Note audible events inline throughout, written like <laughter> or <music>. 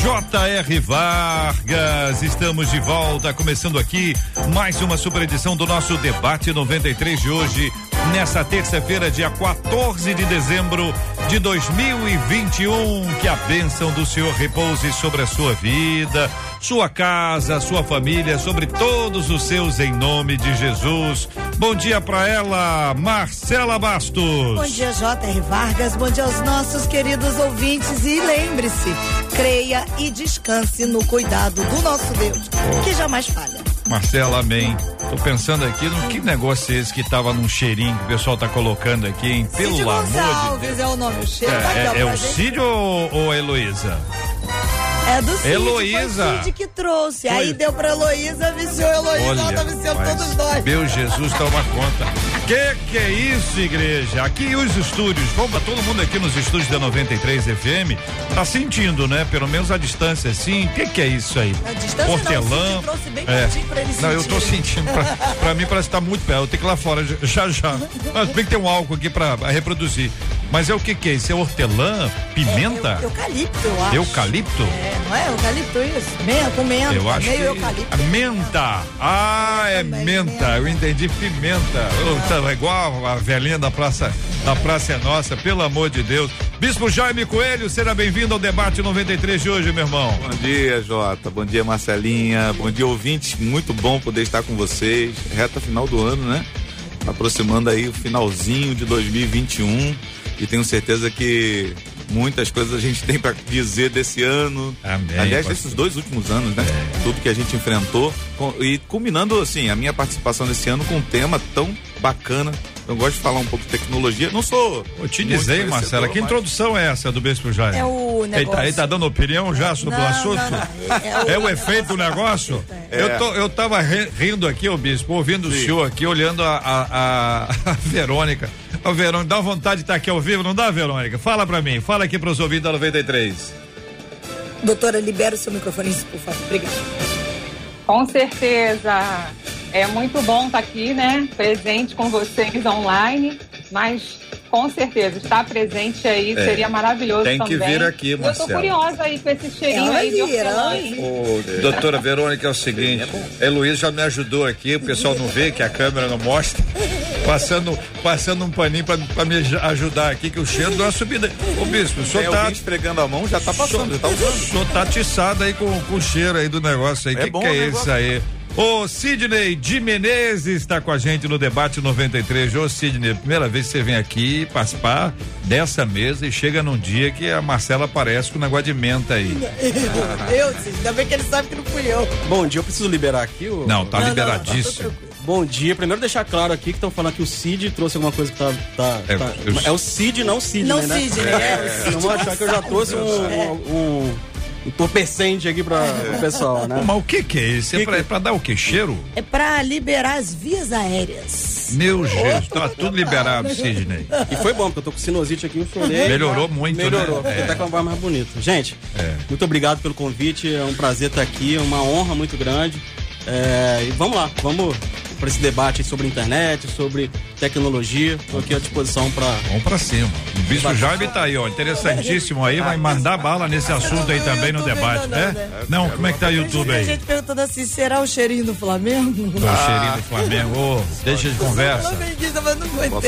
J.R. Vargas, estamos de volta, começando aqui mais uma super edição do nosso debate 93 de hoje, nessa terça-feira, dia 14 de dezembro de 2021. Que a bênção do Senhor repouse sobre a sua vida, sua casa, sua família, sobre todos os seus, em nome de Jesus. Bom dia para ela, Marcela Bastos. Bom dia, J.R. Vargas. Bom dia aos nossos queridos ouvintes. E lembre-se, creia e descanse no cuidado do nosso Deus, que jamais falha. Marcela, amém. Tô pensando aqui no que negócio é esse que tava num cheirinho que o pessoal tá colocando aqui, hein? Pelo Cid amor Gonçalves de Deus. é o nome. O cheiro tá É, aqui, ó, é, é pra o. Cid ou, ou a Heloísa? É do Cid. Heloísa. Foi o Cid que trouxe. Aí Foi. deu pra Heloísa, viciou Heloísa, ela tá viciando todos nós. Meu Jesus, toma conta. Que que é isso, igreja? Aqui os estúdios, vamos pra todo mundo aqui nos estúdios da 93 FM, tá sentindo, né? Pelo menos a distância, assim. Que que é isso aí? A distância não, o Hortelã. Cid trouxe bem é. pra ele Não, eu tô sentindo. Pra, pra mim parece que tá muito perto. Eu tenho que ir lá fora já já. <laughs> Mas bem que tem um álcool aqui pra, pra reproduzir. Mas é o que que é isso? É hortelã? Pimenta? É, eu- eucalipto, eu acho. Eucalipto? É, não é eucalipto isso? Menta, com menta. Eu acho meio que eucalipto. menta. Ah, é Também, menta. menta. Eu entendi pimenta. Oh, tá igual a velhinha da praça da Praça é Nossa, pelo amor de Deus. Bispo Jaime Coelho, seja bem-vindo ao debate 93 de hoje, meu irmão. Bom dia, Jota. Bom dia, Marcelinha. Bom dia, ouvintes. Muito bom poder estar com vocês. Reta final do ano, né? Aproximando aí o finalzinho de 2021 e tenho certeza que muitas coisas a gente <laughs> tem para dizer desse ano. Amém, Aliás, pastor. desses dois últimos anos, né? Tudo que a gente enfrentou com- e culminando assim a minha participação nesse ano com um tema tão bacana. Eu gosto de falar um pouco de tecnologia. Não sou. Vou te dizer, Marcela, que mas- introdução é essa do Bispo Jaime? É o Ele tá, ele negócio. tá dando opinião já sobre o Não, assunto? não, não. É o efeito do negócio? É. Eu, tô, eu tava ri- rindo aqui, ô bispo, ouvindo o Sim. senhor aqui, olhando a, a, a- <laughs> a Verônica. A Verônica, dá vontade de estar aqui ao vivo, não dá, Verônica? Fala pra mim, fala aqui pros ouvintes da 93. Doutora, libera o seu microfone, por favor. Obrigada. Com certeza. É muito bom estar aqui, né? Presente com vocês online, mas com certeza estar presente aí É, seria maravilhoso tem que também. vir aqui, Eu tô curiosa aí com esse cheirinho Ela aí de hortelã. doutora Verônica, é o seguinte, a Heloísa já me ajudou aqui, o pessoal não vê que a câmera não mostra, <laughs> passando, passando um paninho pra, pra me aj- ajudar aqui, que o cheiro deu uma subida. Ô bispo, o Tem senhor tá, alguém esfregando a mão, já tá passando, já tá o usando. senhor tá atiçado aí com, com o cheiro aí do negócio aí. O É que, bom que é o isso aí? Ô Sidney de Menezes está com a gente no debate 93. Ô Sidney, primeira vez que você vem aqui participar dessa mesa e chega num dia que a Marcela aparece com um negócio de menta aí. <laughs> Eu, Cid, ainda bem que ele sabe que não fui eu. Bom dia, eu preciso liberar aqui o. Não, tá Não, não, liberadíssimo. Bom dia. Primeiro deixar claro aqui que estão falando que o Cid trouxe alguma coisa que tá. tá- É, tá- eu- é o Cid, não o Cid, Não né? Sidney, né? é, o Não vão achar que eu já trouxe um, um, um entorpecente aqui para o pessoal, né? Mas o que que é isso? É Que pra, que- é pra dar o que? Cheiro? É pra liberar as vias aéreas. Meu Jesus, tá tudo liberado, <laughs> Sidney. E foi bom, porque eu tô com sinusite aqui, eu chorei. Melhorou muito, Melhorou, né? fiquei É. até com a voz mais bonita. Gente, É. muito obrigado pelo convite, é um prazer estar aqui, é uma honra muito grande. É, e vamos lá, vamos para esse debate sobre internet, sobre tecnologia. Estou aqui à disposição para Vamos pra cima. O Bispo Jaime tá aí, ó. Interessantíssimo aí, vai mandar bala nesse assunto aí também no debate, né? Não, como é que tá o YouTube Tem aí? gente perguntando assim, será o cheirinho do Flamengo? O cheirinho do Flamengo. Ô, deixa de conversa.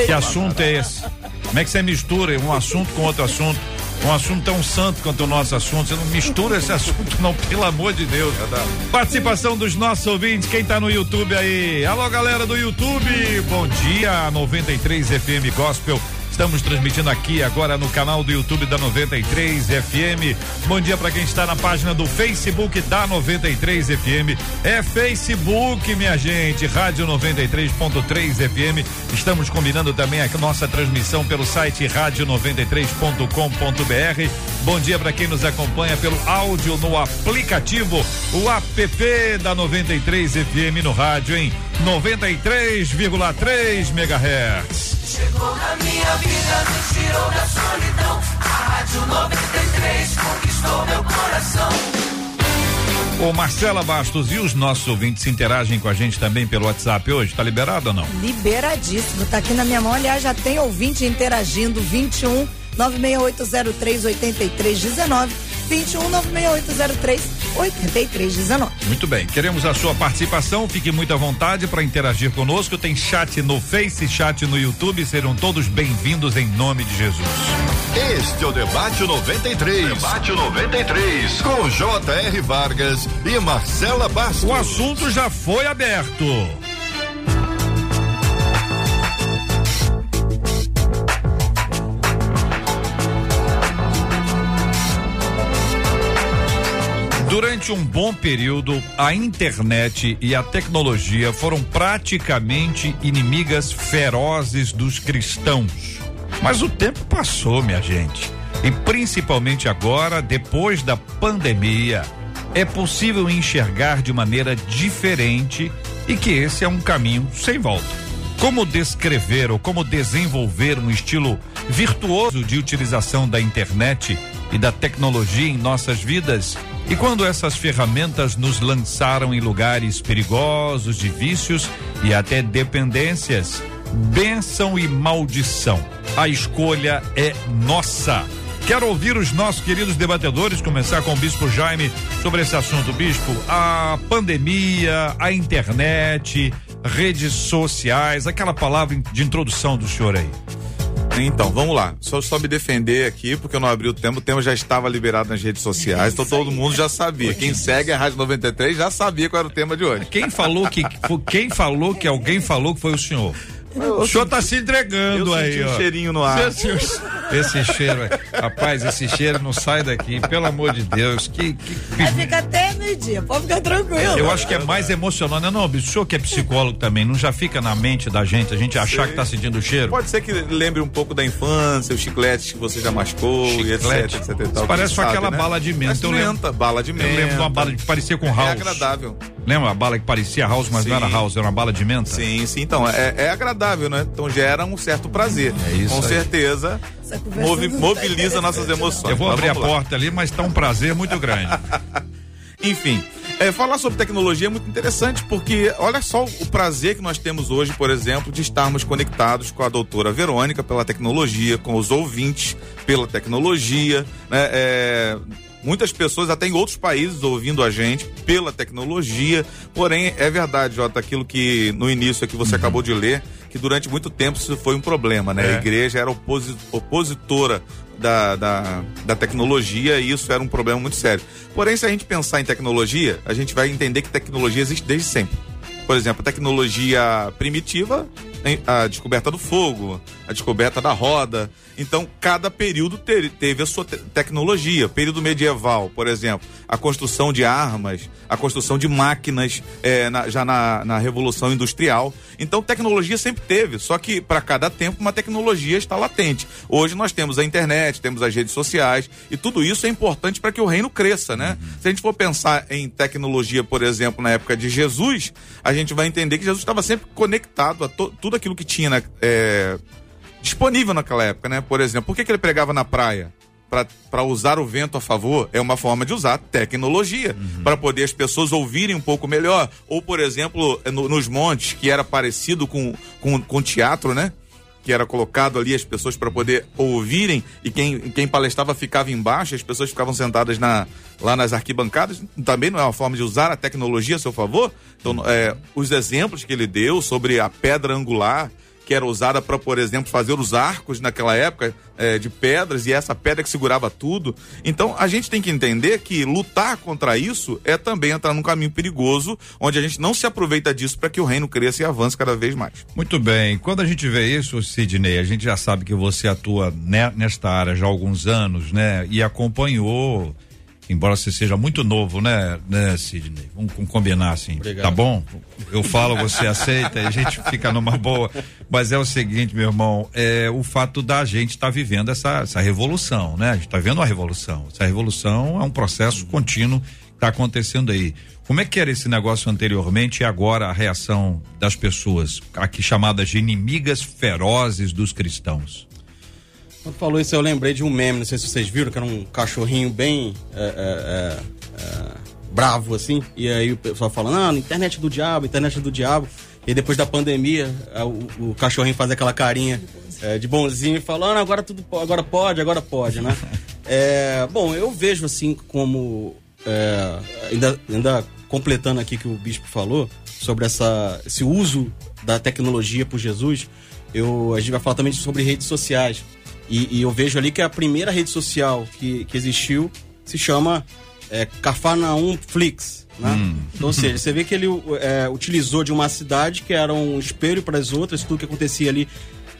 Que assunto é esse? Como é que você mistura um assunto com outro assunto? Um assunto tão santo quanto o nosso assunto. Você não mistura esse assunto, não, pelo amor de Deus. Participação dos nossos ouvintes, quem tá no YouTube aí? Alô, galera do YouTube, bom dia, 93 FM Gospel. Estamos transmitindo aqui agora no canal do YouTube da 93 FM. Bom dia para quem está na página do Facebook da 93 FM. É Facebook, minha gente, Rádio 93.3 FM. Estamos combinando também a nossa transmissão pelo site rádio93.com.br. Bom dia para quem nos acompanha pelo áudio no aplicativo, o app da 93 FM no rádio em 93,3 MHz. Chegou na minha vida, me tirou da solidão. A Rádio 93 conquistou meu coração. Ô Marcela Bastos, e os nossos ouvintes interagem com a gente também pelo WhatsApp hoje? Tá liberado ou não? Liberadíssimo. Tá aqui na minha mão. Aliás, já tem ouvinte interagindo. 21 96803 8319. 21 96803 8319. Muito bem, queremos a sua participação. Fique muito à vontade para interagir conosco. Tem chat no Face, chat no YouTube. Serão todos bem-vindos em nome de Jesus. Este é o Debate 93. Debate 93. Com J.R. Vargas e Marcela Bastos. O assunto já foi aberto. Durante um bom período, a internet e a tecnologia foram praticamente inimigas ferozes dos cristãos. Mas o tempo passou, minha gente. E principalmente agora, depois da pandemia, é possível enxergar de maneira diferente e que esse é um caminho sem volta. Como descrever ou como desenvolver um estilo virtuoso de utilização da internet e da tecnologia em nossas vidas? E quando essas ferramentas nos lançaram em lugares perigosos de vícios e até dependências, bênção e maldição. A escolha é nossa. Quero ouvir os nossos queridos debatedores, começar com o Bispo Jaime sobre esse assunto. Bispo, a pandemia, a internet, redes sociais, aquela palavra de introdução do senhor aí. Então, vamos lá. Só, só me defender aqui, porque eu não abri o tema. O tema já estava liberado nas redes sociais, então todo mundo já sabia. Quem segue a Rádio 93 já sabia qual era o tema de hoje. Quem falou que quem falou que alguém falou que foi o senhor? O senhor tá se entregando eu aí, um ó. cheirinho no ar. Esse, esse cheiro, rapaz, esse cheiro não sai daqui, pelo amor de Deus. Que, que... Vai ficar até meio-dia, pode ficar tranquilo. Eu acho que é mais emocionante. Não, bicho, o senhor que é psicólogo também, não já fica na mente da gente, a gente achar que tá sentindo o cheiro? Pode ser que lembre um pouco da infância, os chicletes que você já mascou, Chiclete. e etc, etc tal. Parece com Sabe, aquela né? bala de menta. Mas Eu lembro, menta, bala de menta. eu lembro de uma bala que parecia com É house. agradável. Lembra a bala que parecia house, mas não Sim. era house, era uma bala de menta? Sim, sim. Então, é, é agradável, né? Então gera um certo prazer. É isso Com aí. certeza, movi- tá mobiliza nossas emoções. Eu vou Mas abrir a porta ali, mas tá um prazer muito grande. <laughs> Enfim, é, falar sobre tecnologia é muito interessante porque olha só o prazer que nós temos hoje, por exemplo, de estarmos conectados com a doutora Verônica pela tecnologia, com os ouvintes pela tecnologia, né? É, Muitas pessoas até em outros países ouvindo a gente pela tecnologia. Porém, é verdade, Jota, aquilo que no início aqui você acabou de ler, que durante muito tempo isso foi um problema, né? É. A igreja era oposi- opositora da, da, da tecnologia e isso era um problema muito sério. Porém, se a gente pensar em tecnologia, a gente vai entender que tecnologia existe desde sempre. Por exemplo, a tecnologia primitiva, a descoberta do fogo, a descoberta da roda. Então, cada período te- teve a sua te- tecnologia. Período medieval, por exemplo, a construção de armas, a construção de máquinas eh, na- já na, na Revolução Industrial. Então, tecnologia sempre teve, só que para cada tempo uma tecnologia está latente. Hoje nós temos a internet, temos as redes sociais e tudo isso é importante para que o reino cresça, né? Se a gente for pensar em tecnologia, por exemplo, na época de Jesus, a gente vai entender que Jesus estava sempre conectado a to- tudo aquilo que tinha na- é, disponível naquela época, né? Por exemplo, por que, que ele pregava na praia? Para usar o vento a favor é uma forma de usar tecnologia para poder as pessoas ouvirem um pouco melhor. Ou, por exemplo, no- nos montes, que era parecido com, com, com teatro, né? Que era colocado ali as pessoas para poder ouvirem e quem, quem palestrava ficava embaixo, as pessoas ficavam sentadas na, lá nas arquibancadas. Também não é uma forma de usar a tecnologia a seu favor. Então, é, os exemplos que ele deu sobre a pedra angular que era usada para, por exemplo, fazer os arcos naquela época é, de pedras e essa pedra que segurava tudo. Então a gente tem que entender que lutar contra isso é também entrar num caminho perigoso, onde a gente não se aproveita disso para que o reino cresça e avance cada vez mais. Muito bem. Quando a gente vê isso, Sidney, a gente já sabe que você atua ne- nesta área já há alguns anos, né? E acompanhou, embora você seja muito novo, né, né, Sidney? Vamos com- combinar assim, Obrigado. tá bom? Eu falo, você aceita e a gente fica numa boa. Mas é o seguinte, meu irmão, é o fato da gente estar vivendo essa, essa revolução, né? A gente está vendo uma revolução. Essa revolução é um processo contínuo que está acontecendo aí. Como é que era esse negócio anteriormente e agora a reação das pessoas, aqui chamadas de inimigas ferozes dos cristãos? Quando falou isso, eu lembrei de um meme, não sei se vocês viram, que era um cachorrinho bem é, é, é, é, bravo, assim. E aí o pessoal falando, ah, internet do diabo, internet do diabo. E depois da pandemia, é, o, o cachorrinho faz aquela carinha é, de bonzinho e fala, ah, agora tudo agora pode, agora pode, né? <laughs> É, bom, eu vejo assim como. é, ainda, ainda completando aqui que o bispo falou sobre essa, esse uso da tecnologia por Jesus, eu, a gente vai falar também sobre redes sociais. E, e eu vejo ali que a primeira rede social que, que existiu se chama é, Cafarnaum Flix. Né? Então, ou seja, você vê que ele é, utilizou de uma cidade que era um espelho para as outras, tudo que acontecia ali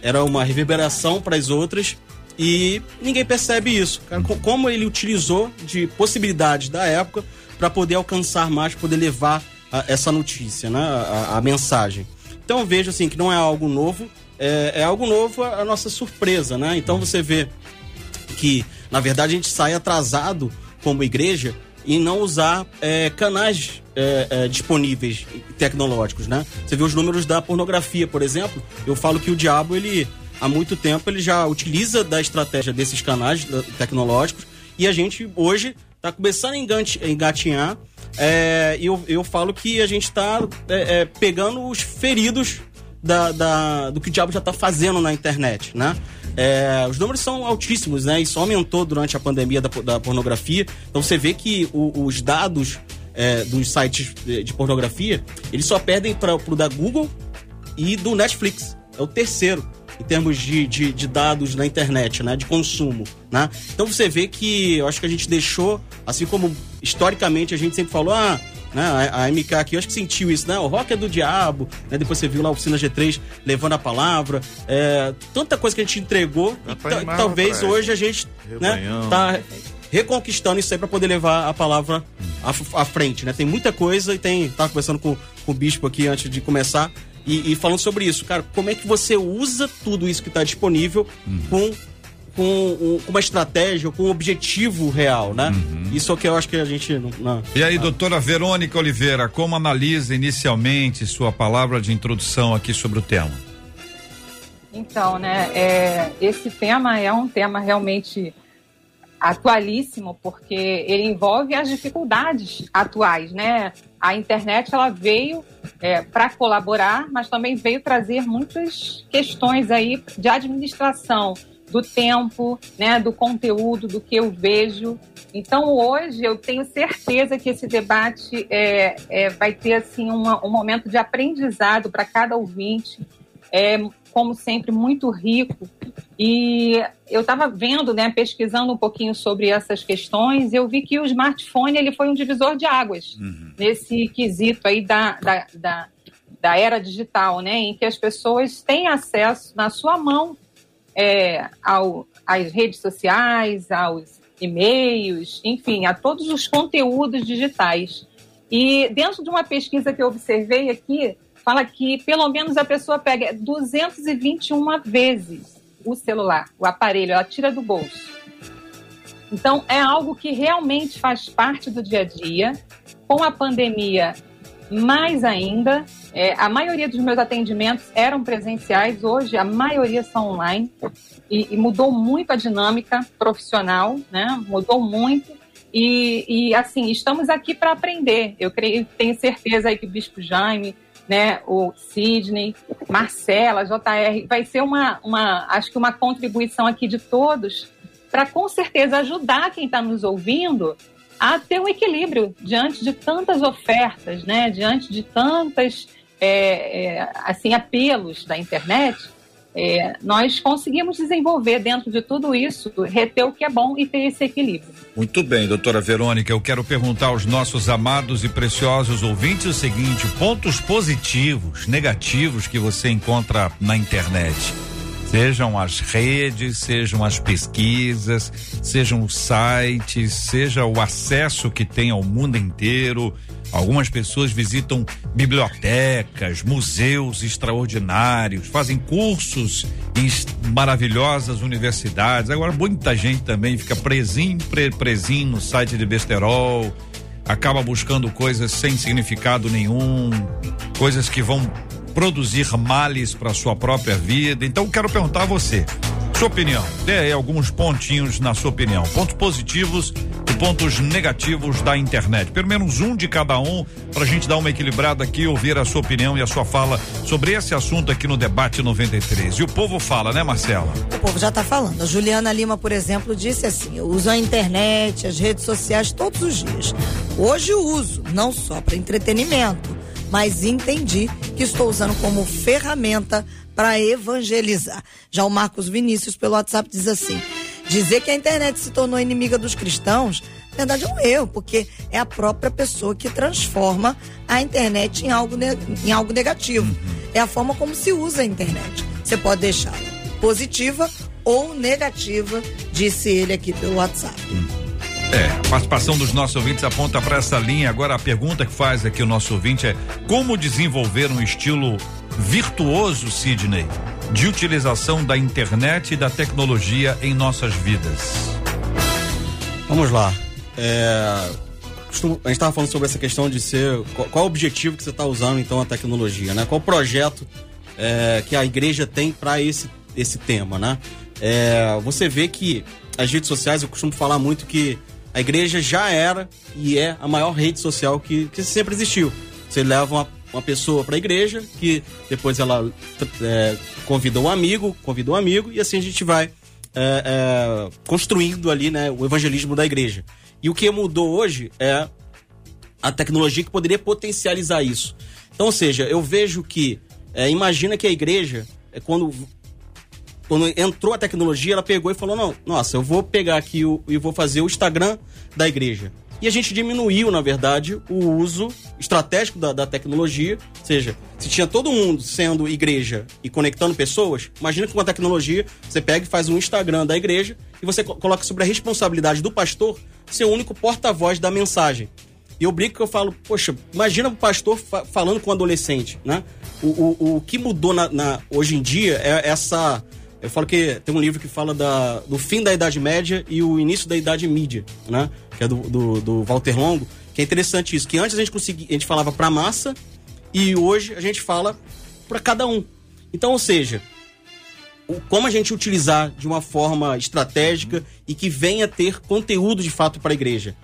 era uma reverberação para as outras e ninguém percebe isso. Cara, Como ele utilizou de possibilidades da época para poder alcançar mais, poder levar a- essa notícia, né? a, a mensagem. Então eu vejo assim que não é algo novo, é, é algo novo a, nossa surpresa, né? Então você vê que, na verdade, a gente sai atrasado como igreja em não usar é, canais é, é, disponíveis e tecnológicos, né? Você vê os números da pornografia, por exemplo. Eu falo que o diabo, ele há muito tempo, ele já utiliza da estratégia desses canais tecnológicos e a gente hoje está começando a engatinhar é, e eu, eu falo que a gente está pegando os feridos da, da- do que o diabo já está fazendo na internet, né? É, os números são altíssimos, né? Isso aumentou durante a pandemia da, da pornografia. Então você vê que o- os dados é, dos sites de, de pornografia, eles só perdem para o da Google e do Netflix. É o terceiro em termos de, de, de dados na internet, né? De consumo, né? Então você vê que eu acho que a gente deixou, assim como historicamente a gente sempre falou, ah, né? A, a MK aqui, eu acho que sentiu isso, né? O rock é do diabo, né? Depois você viu lá a oficina G3 levando a palavra. É, tanta coisa que a gente entregou e talvez pra hoje a gente né, tá reconquistando isso aí para poder levar a palavra à, à frente, né? Tem muita coisa e tem. Tava conversando com, com o bispo aqui antes de começar e, e falando sobre isso, cara. Como é que você usa tudo isso que está disponível com com um- com uma estratégia, com um objetivo real, né? Isso é o que eu acho que a gente não, não- E aí, doutora Verônica Oliveira, como analisa inicialmente sua palavra de introdução aqui sobre o tema? Então, né, é, esse tema é um tema realmente atualíssimo, porque ele envolve as dificuldades atuais, né? A internet ela veio para colaborar, mas também veio trazer muitas questões aí de administração do tempo, né, do conteúdo, do que eu vejo. Então hoje eu tenho certeza que esse debate é, é, vai ter assim uma- um momento de aprendizado para cada ouvinte é, como sempre, muito rico. E eu estava vendo, né, pesquisando um pouquinho sobre essas questões, e eu vi que o smartphone ele foi um divisor de águas nesse quesito aí da, da, da, da era digital, né, em que as pessoas têm acesso na sua mão é, ao, às redes sociais, aos e-mails, enfim, a todos os conteúdos digitais. E dentro de uma pesquisa que eu observei aqui, fala que pelo menos a pessoa pega 221 vezes o celular, o aparelho, ela tira do bolso. Então, é algo que realmente faz parte do dia a dia. Com a pandemia, mais ainda. É, a maioria dos meus atendimentos eram presenciais, hoje a maioria são online. E, e mudou muito a dinâmica profissional, né? Mudou muito. E, e, assim, estamos aqui para aprender. Eu creio, tenho certeza aí que o Bispo Jaime, né, o Sidney, Marcela, JR, vai ser uma, uma, acho que uma contribuição aqui de todos para com certeza ajudar quem está nos ouvindo a ter um equilíbrio diante de tantas ofertas, né, diante de tantas é, é, assim apelos da internet é, nós conseguimos desenvolver dentro de tudo isso, reter o que é bom e ter esse equilíbrio. Muito bem, doutora Verônica, eu quero perguntar aos nossos amados e preciosos ouvintes o seguinte: pontos positivos, negativos que você encontra na internet. Sejam as redes, sejam as pesquisas, sejam os sites, seja o acesso que tem ao mundo inteiro. Algumas pessoas visitam bibliotecas, museus extraordinários, fazem cursos em maravilhosas universidades. Agora, muita gente também fica presinho, pre, presinho no site de besterol, acaba buscando coisas sem significado nenhum, coisas que vão produzir males para sua própria vida. Então, quero perguntar a você, sua opinião, dê aí alguns pontinhos na sua opinião, pontos positivos e pontos negativos da internet. Pelo menos um de cada um, para a gente dar uma equilibrada aqui, ouvir a sua opinião e a sua fala sobre esse assunto aqui no Debate 93. E o povo fala, né, Marcela? O povo já está falando. A Juliana Lima, por exemplo, disse assim: eu uso a internet, as redes sociais todos os dias. Hoje uso, não só para entretenimento, mas entendi que estou usando como ferramenta para evangelizar. Já o Marcos Vinícius, pelo WhatsApp, diz assim: dizer que a internet se tornou inimiga dos cristãos, na verdade é um erro, porque é a própria pessoa que transforma a internet em algo, em algo negativo. É a forma como se usa a internet. Você pode deixá-la positiva ou negativa, disse ele aqui pelo WhatsApp. É, a participação dos nossos ouvintes aponta para essa linha. Agora a pergunta que faz aqui o nosso ouvinte é: como desenvolver um estilo virtuoso, Sidney, de utilização da internet e da tecnologia em nossas vidas? Vamos lá. É, a gente estava falando sobre essa questão de ser. Qual, qual o objetivo que você está usando então a tecnologia, né? Qual o projeto é, que a igreja tem para esse, esse tema, né? É, você vê que as redes sociais, eu costumo falar muito que a igreja já era e é a maior rede social que, que sempre existiu. Você leva uma, uma pessoa para a igreja, que depois ela é, convida um amigo, convida um amigo, e assim a gente vai é, é, construindo ali né, o evangelismo da igreja. E o que mudou hoje é a tecnologia que poderia potencializar isso. Então, ou seja, eu vejo que, é, imagina que a igreja, é, quando quando entrou a tecnologia, ela pegou e falou: não, nossa, eu vou pegar aqui o, e vou fazer o Instagram da igreja. E a gente diminuiu, na verdade, o uso estratégico da, da tecnologia. Ou seja, se tinha todo mundo sendo igreja e conectando pessoas, imagina que com a tecnologia você pega e faz um Instagram da igreja e você coloca sobre a responsabilidade do pastor ser o único porta-voz da mensagem. E eu brinco que eu falo, poxa, imagina o pastor fa falando com o adolescente, né? O, o, o que mudou na, na, hoje em dia é essa eu falo que tem um livro que fala da, do fim da Idade Média e o início da Idade Mídia, né? Que é do, do, do Walter Longo. Que é interessante isso, que antes a gente conseguia, a gente falava para massa e hoje a gente fala para cada um. Então, ou seja, como a gente utilizar de uma forma estratégica e que venha ter conteúdo de fato para a igreja.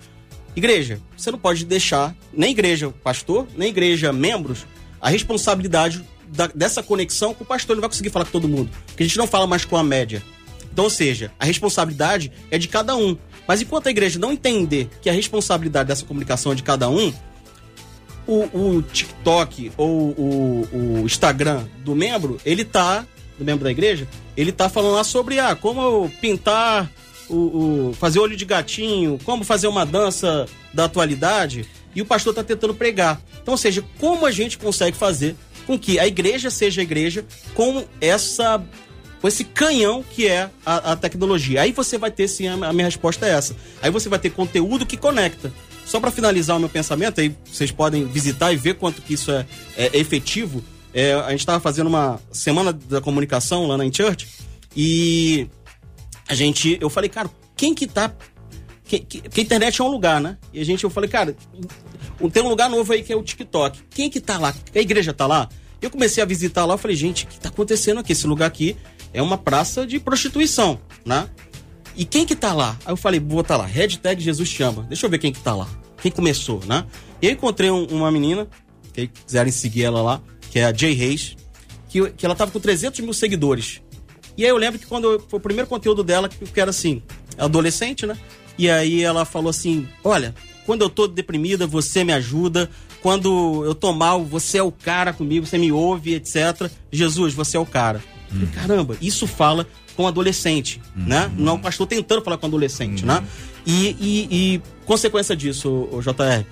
Igreja, você não pode deixar nem igreja pastor, nem igreja membros a responsabilidade da, dessa conexão com o pastor. Não vai conseguir falar com todo mundo. Porque a gente não fala mais com a média. Então, ou seja, a responsabilidade é de cada um. Mas enquanto a igreja não entender que a responsabilidade dessa comunicação é de cada um, o, o TikTok ou o, o, Instagram do membro, ele tá, do membro da igreja, ele tá falando lá sobre ah, como pintar, o, o, fazer olho de gatinho, como fazer uma dança da atualidade, e o pastor tá tentando pregar. Então, ou seja, como a gente consegue fazer com que a igreja seja a igreja com essa com esse canhão que é a, a tecnologia. Aí você vai ter sim, a, minha resposta é essa. Aí você vai ter conteúdo que conecta. Só para finalizar o meu pensamento, aí vocês podem visitar e ver quanto que isso é, é efetivo. É, a gente estava fazendo uma semana da comunicação lá na Church e a gente, eu falei, cara, quem que tá que, que, que, a internet é um lugar, né? E a gente, eu falei, cara, tem um lugar novo aí que é o TikTok. Quem que tá lá? A igreja tá lá? Eu comecei a visitar lá, eu falei, gente, o que tá acontecendo aqui? Esse lugar aqui é uma praça de prostituição, né? E quem que tá lá? Aí eu falei, vou botar lá, hashtag Jesus chama. Deixa eu ver quem que tá lá. Quem começou, né? E aí encontrei um, uma menina, que quiserem seguir ela lá, que é a Jay Reis, que, que ela tava com 300 mil seguidores. E aí eu lembro que quando eu, foi o primeiro conteúdo dela, que era assim, adolescente, né? E aí ela falou assim: Olha, quando eu tô deprimida, você me ajuda. Quando eu tô mal, você é o cara comigo, você me ouve, etc. Jesus, você é o cara. Falei, Caramba, isso fala com adolescente, né? Não é um pastor tentando falar com adolescente, né? E, e, e consequência disso, o JR,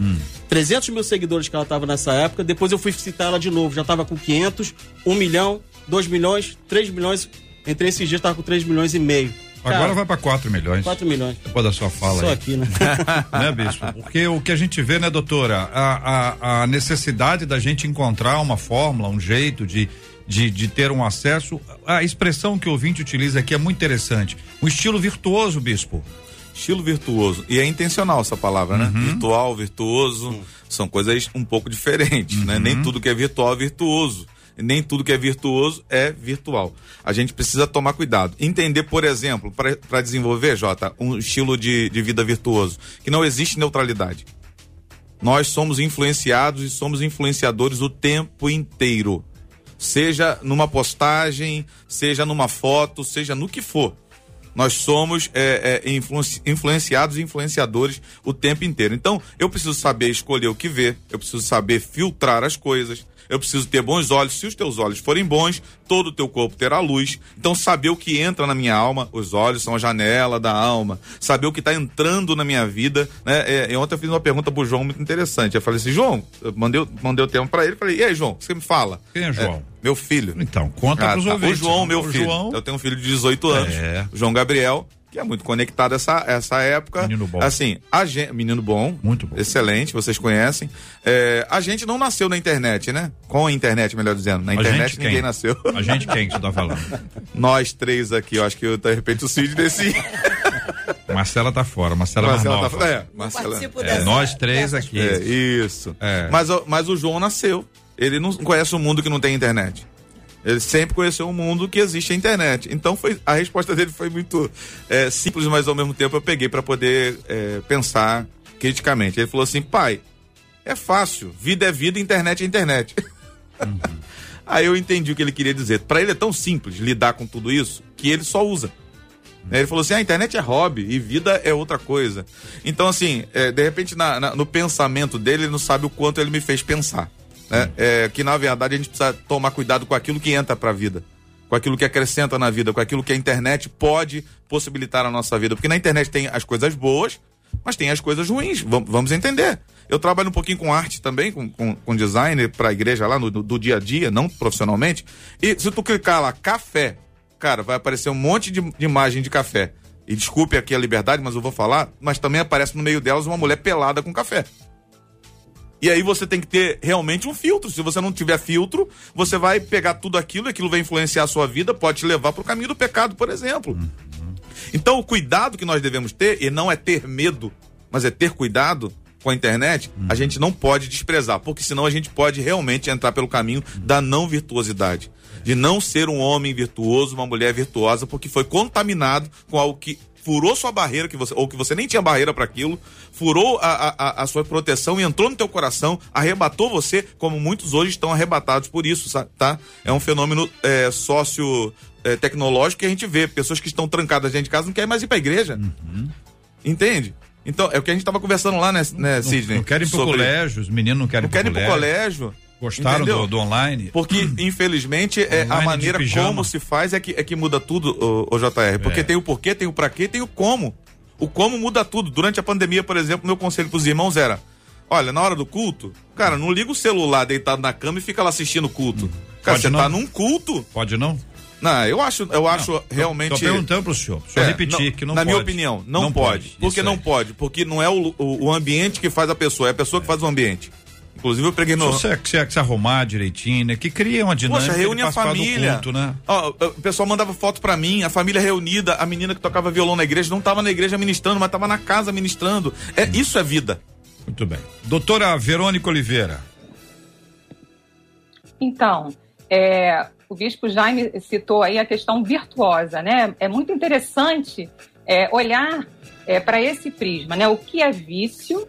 300 mil seguidores que ela tava nessa época, depois eu fui citar ela de novo, já tava com 500, 1 milhão, 2 milhões, 3 milhões, entre esses dias tava com 3 milhões e meio. Agora Cara, vai para 4 milhões. 4 milhões. Depois da sua fala Só aí. aqui, né? <laughs> né, bispo? Porque o que a gente vê, né, doutora, a, a, a necessidade da gente encontrar uma fórmula, um jeito de, de, de ter um acesso. A expressão que o ouvinte utiliza aqui é muito interessante. Um estilo virtuoso, bispo. Estilo virtuoso. E é intencional essa palavra, né? Uhum. Virtual, virtuoso, são coisas um pouco diferentes, né? Uhum. Nem tudo que é virtual é virtuoso. Nem tudo que é virtuoso é virtual. A gente precisa tomar cuidado. Entender, por exemplo, para desenvolver, Jota, um estilo de, de vida virtuoso, que não existe neutralidade. Nós somos influenciados e somos influenciadores o tempo inteiro. Seja numa postagem, seja numa foto, seja no que for. Nós somos é, é, influ- influenciados e influenciadores o tempo inteiro. Então, eu preciso saber escolher o que ver, eu preciso saber filtrar as coisas, eu preciso ter bons olhos. Se os teus olhos forem bons, todo o teu corpo terá luz. Então, saber o que entra na minha alma, os olhos são a janela da alma. Saber o que está entrando na minha vida. Né? É, e ontem eu fiz uma pergunta pro João muito interessante. Eu falei assim, João, eu mandei, o- mandei o tema para ele. Falei, e aí, João, você me fala? Quem é João? meu filho. Então, conta Ah, pros tá. ouvintes. O João, meu O filho. João- Eu tenho um filho de 18 anos. É. João Gabriel, que é muito conectado a essa, essa época. Menino bom. Assim, a gente, menino bom. Muito bom. Excelente, vocês conhecem. É, a gente não nasceu na internet, né? Com a internet, melhor dizendo. Na A internet ninguém quem? nasceu. A gente quem que você tá falando? <laughs> Nós três aqui, eu acho que de repente o Cid desse. <laughs> Marcela tá fora, Marcela, mais Marcela nova. tá, é, Marcela. participo É, dessa- nós três aqui. É, isso. É. Mas, o- mas o João nasceu. Ele não conhece um mundo que não tem internet. Ele sempre conheceu um mundo que existe a internet. Então foi, a resposta dele foi muito é, simples, mas ao mesmo tempo eu peguei para poder é, pensar criticamente. Ele falou assim: pai, é fácil. Vida é vida, internet é internet. <laughs> Aí eu entendi o que ele queria dizer. Para ele é tão simples lidar com tudo isso que ele só usa. Né, Ele falou assim: a internet é hobby e vida é outra coisa. Então, assim, é, de repente, na- na- no pensamento dele, ele não sabe o quanto ele me fez pensar. Né? É, que na verdade a gente precisa tomar cuidado com aquilo que entra pra vida, com aquilo que acrescenta na vida, com aquilo que a internet pode possibilitar na nossa vida. Porque na internet tem as coisas boas, mas tem as coisas ruins. Vam- Vamos entender. Eu trabalho um pouquinho com arte também, com, com, com design para a igreja lá no, do, do dia a dia, não profissionalmente. E se tu clicar lá, café, cara, vai aparecer um monte de, de imagem de café. E desculpe aqui a liberdade, mas eu vou falar, mas também aparece no meio delas uma mulher pelada com café. E aí você tem que ter realmente um filtro. Se você não tiver filtro, você vai pegar tudo aquilo, aquilo vai influenciar a sua vida, pode te levar para o caminho do pecado, por exemplo. Então, o cuidado que nós devemos ter, e não é ter medo, mas é ter cuidado com a internet, a gente não pode desprezar, porque senão a gente pode realmente entrar pelo caminho da não virtuosidade. De não ser um homem virtuoso, uma mulher virtuosa, porque foi contaminado com algo que furou sua barreira, que você, ou que você nem tinha barreira para aquilo, furou a, a, a- sua proteção e entrou no teu coração, arrebatou você, como muitos hoje estão arrebatados por isso, tá? É um fenômeno é, sócio é, tecnológico que a gente vê. Pessoas que estão trancadas dentro de casa não querem mais ir pra igreja. Entende? Então, é o que a gente tava conversando lá, né, né Sidney? Não querem ir pro Sobre- colégio, os meninos não querem Não ir pro querem ir pro colégio. Gostaram do, do online? Porque, infelizmente, é, Online a de maneira como se faz é que, é que muda tudo, o, JR. Porque É. tem o porquê, tem o pra quê, tem o como. O como muda tudo. Durante a pandemia, por exemplo, meu conselho pros irmãos era: olha, na hora do culto, cara, não liga o celular deitado na cama e fica lá assistindo o culto. Cara, Pode você não? tá num culto. Pode não? Não, eu acho, eu acho realmente. Tô perguntando pro senhor. Só É, repetir que não Na pode. minha opinião, não, Não pode. pode. Por Isso que não pode? Porque não é o, o, o ambiente que faz a pessoa, é a pessoa que faz o ambiente. Inclusive, eu preguei Se no. você que você- que se arrumar direitinho, né? Que cria uma dinâmica Poxa, reúne de a família. culto, né? Ó, o pessoal mandava foto pra mim, a família reunida, a menina que tocava violão na igreja não tava na igreja ministrando, mas tava na casa ministrando. É, isso é vida. Muito bem. Doutora Verônica Oliveira. Então, é, o bispo Jaime citou aí a questão virtuosa, né? É muito interessante é, olhar para esse prisma, né? O que é vício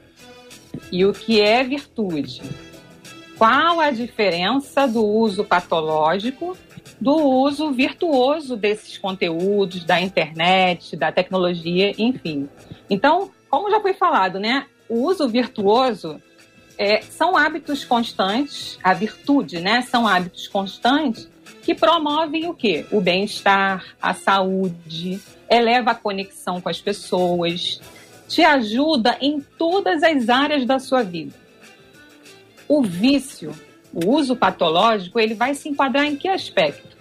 e o que é virtude. Qual a diferença do uso patológico do uso virtuoso desses conteúdos, da internet, da tecnologia, enfim. Então, como já foi falado, né? O uso virtuoso é, são hábitos constantes, a virtude, né? São hábitos constantes que promovem o quê? O bem-estar, a saúde, eleva a conexão com as pessoas, te ajuda em todas as áreas da sua vida. O vício, o uso patológico, ele vai se enquadrar em que aspecto?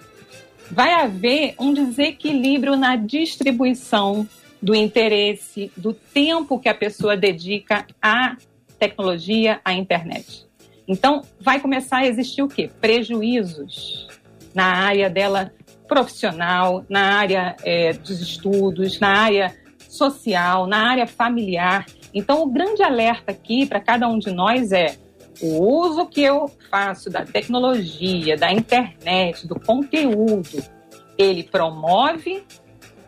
Vai haver um desequilíbrio na distribuição do interesse, do tempo que a pessoa dedica à tecnologia, à internet. Então, vai começar a existir o quê? Prejuízos na área dela profissional, na área é, dos estudos, na área social, na área familiar. Então, o grande alerta aqui para cada um de nós é o uso que eu faço da tecnologia, da internet, do conteúdo, ele promove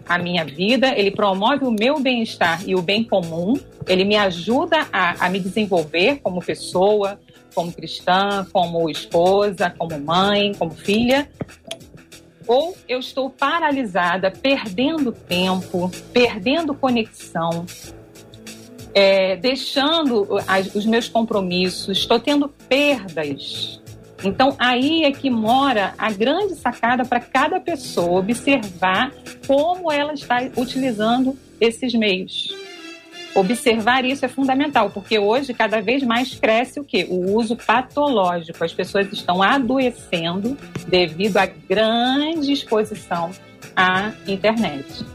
a minha vida, ele promove o meu bem-estar e o bem comum, ele me ajuda a, a me desenvolver como pessoa, como cristã, como esposa, como mãe, como filha, ou eu estou paralisada, perdendo tempo, perdendo conexão, é, deixando as, os meus compromissos, estou tendo perdas. Então, aí é que mora a grande sacada para cada pessoa observar como ela está utilizando esses meios. Observar isso é fundamental, porque hoje cada vez mais cresce o que? O uso patológico. As pessoas estão adoecendo devido à grande exposição à internet.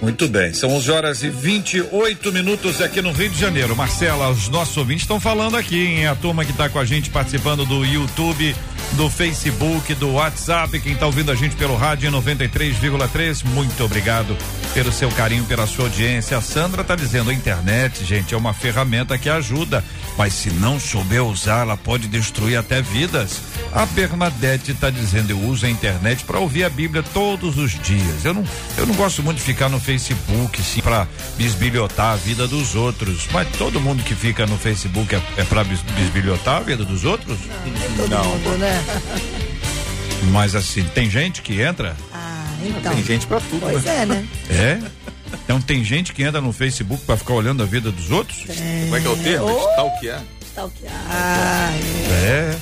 Muito bem, são 11 horas e 28 minutos aqui no Rio de Janeiro. Marcela, os nossos ouvintes estão falando aqui, hein? A turma que está com a gente participando do YouTube, do Facebook, do WhatsApp, quem está ouvindo a gente pelo rádio 93,3, muito obrigado pelo seu carinho, pela sua audiência. A Sandra está dizendo: a internet, gente, é uma ferramenta que ajuda, mas se não souber usar, ela pode destruir até vidas. A Bernadette está dizendo: eu uso a internet para ouvir a Bíblia todos os dias. Eu não, eu não gosto muito de ficar no Facebook, sim, para bisbilhotar a vida dos outros. Mas todo mundo que fica no Facebook é, é para bisbilhotar a vida dos outros? Todo Não. mundo, né? <laughs> Mas assim, tem gente que entra? Ah, então. Tem gente pra tudo, Pois é, né? <laughs> É? Então tem gente que entra no Facebook para ficar olhando a vida dos outros? Como é que é o termo? Oh. Stalkear? Ah, é. É.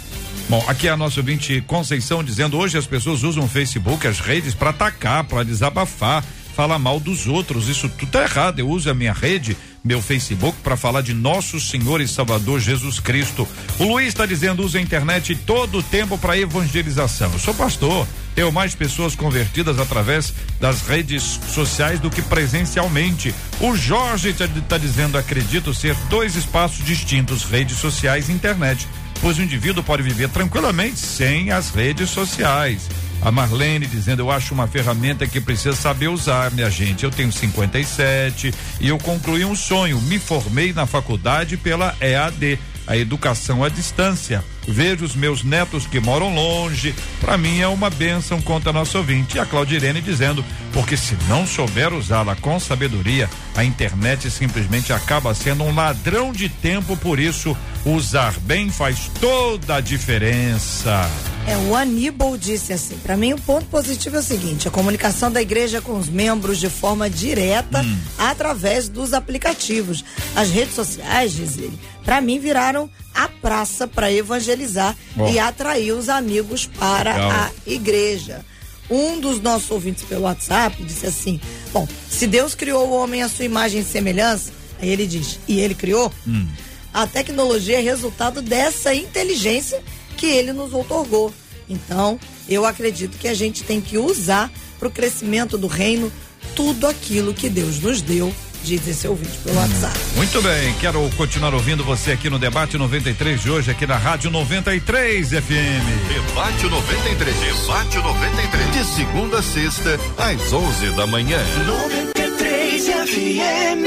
Bom, aqui é a nossa ouvinte Conceição dizendo hoje as pessoas usam o Facebook, as redes para atacar, para desabafar, falar mal dos outros. Isso tudo tá errado. Eu uso a minha rede, meu Facebook, para falar de nosso Senhor e Salvador Jesus Cristo. O Luiz está dizendo usa a internet todo o tempo para evangelização. Eu sou pastor. Tenho mais pessoas convertidas através das redes sociais do que presencialmente. O Jorge está tá dizendo, acredito ser dois espaços distintos, redes sociais e internet pois o indivíduo pode viver tranquilamente sem as redes sociais. A Marlene dizendo, eu acho uma ferramenta que precisa saber usar, minha gente. Eu tenho 57 e eu concluí um sonho. Me formei na faculdade pela EAD, a educação à distância. Vejo os meus netos que moram longe. Para mim é uma bênção, conta nosso ouvinte. E a Claudirene dizendo, porque se não souber usá-la com sabedoria, a internet simplesmente acaba sendo um ladrão de tempo. Por isso, usar bem faz toda a diferença. É, o Aníbal disse assim: para mim, o ponto positivo é o seguinte: a comunicação da igreja com os membros de forma direta Hum. através dos aplicativos. As redes sociais, diz ele, para mim viraram a praça para evangelizar Ó. e atrair os amigos para Legal. a igreja. Um dos nossos ouvintes pelo WhatsApp disse assim: Bom, se Deus criou o homem à sua imagem e semelhança, aí ele diz, e ele criou, Hum. a tecnologia é resultado dessa inteligência que ele nos outorgou. Então, eu acredito que a gente tem que usar para o crescimento do reino tudo aquilo que Deus nos deu, diz esse ouvinte pelo WhatsApp. Muito bem, quero continuar ouvindo você aqui no Debate 93 de hoje, aqui na Rádio 93 FM. Debate 93. Debate 93. De segunda a sexta, às 11 da manhã. 93 FM.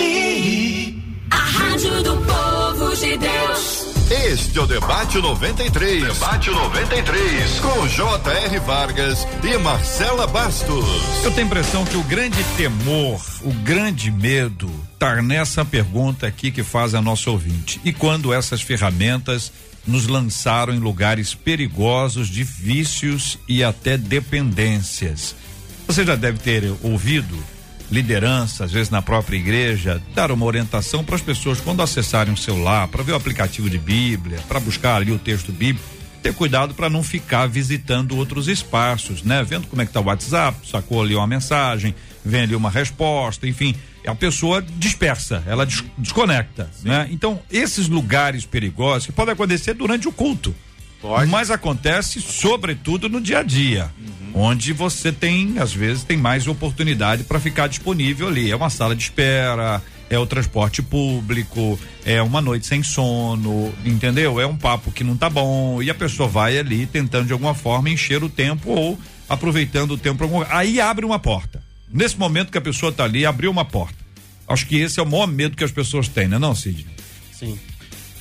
A rádio do povo de Deus. Este é o Debate 93. Debate 93. Com J.R. Vargas e Marcela Bastos. Eu tenho a impressão que o grande temor, o grande medo, tá nessa pergunta aqui que faz a nossa ouvinte. E quando essas ferramentas nos lançaram em lugares perigosos de vícios e até dependências? Você já deve ter ouvido liderança, às vezes na própria igreja, dar uma orientação para as pessoas quando acessarem o celular, para ver o aplicativo de Bíblia, para buscar ali o texto bíblico. ter cuidado para não ficar visitando outros espaços, né? Vendo como é que tá o WhatsApp, sacou ali uma mensagem, vem ali uma resposta, enfim, a pessoa dispersa, ela des desconecta, né? Então, esses lugares perigosos que podem acontecer durante o culto. Pode. Mas acontece sobretudo no dia a dia, onde você tem, às vezes, tem mais oportunidade para ficar disponível ali. É uma sala de espera, é o transporte público, é uma noite sem sono, entendeu? É um papo que não tá bom e a pessoa vai ali tentando de alguma forma encher o tempo ou aproveitando o tempo aí abre uma porta. Nesse momento que a pessoa tá ali, abriu uma porta. Acho que esse é o maior medo que as pessoas têm, né, não, Sidney? Sim.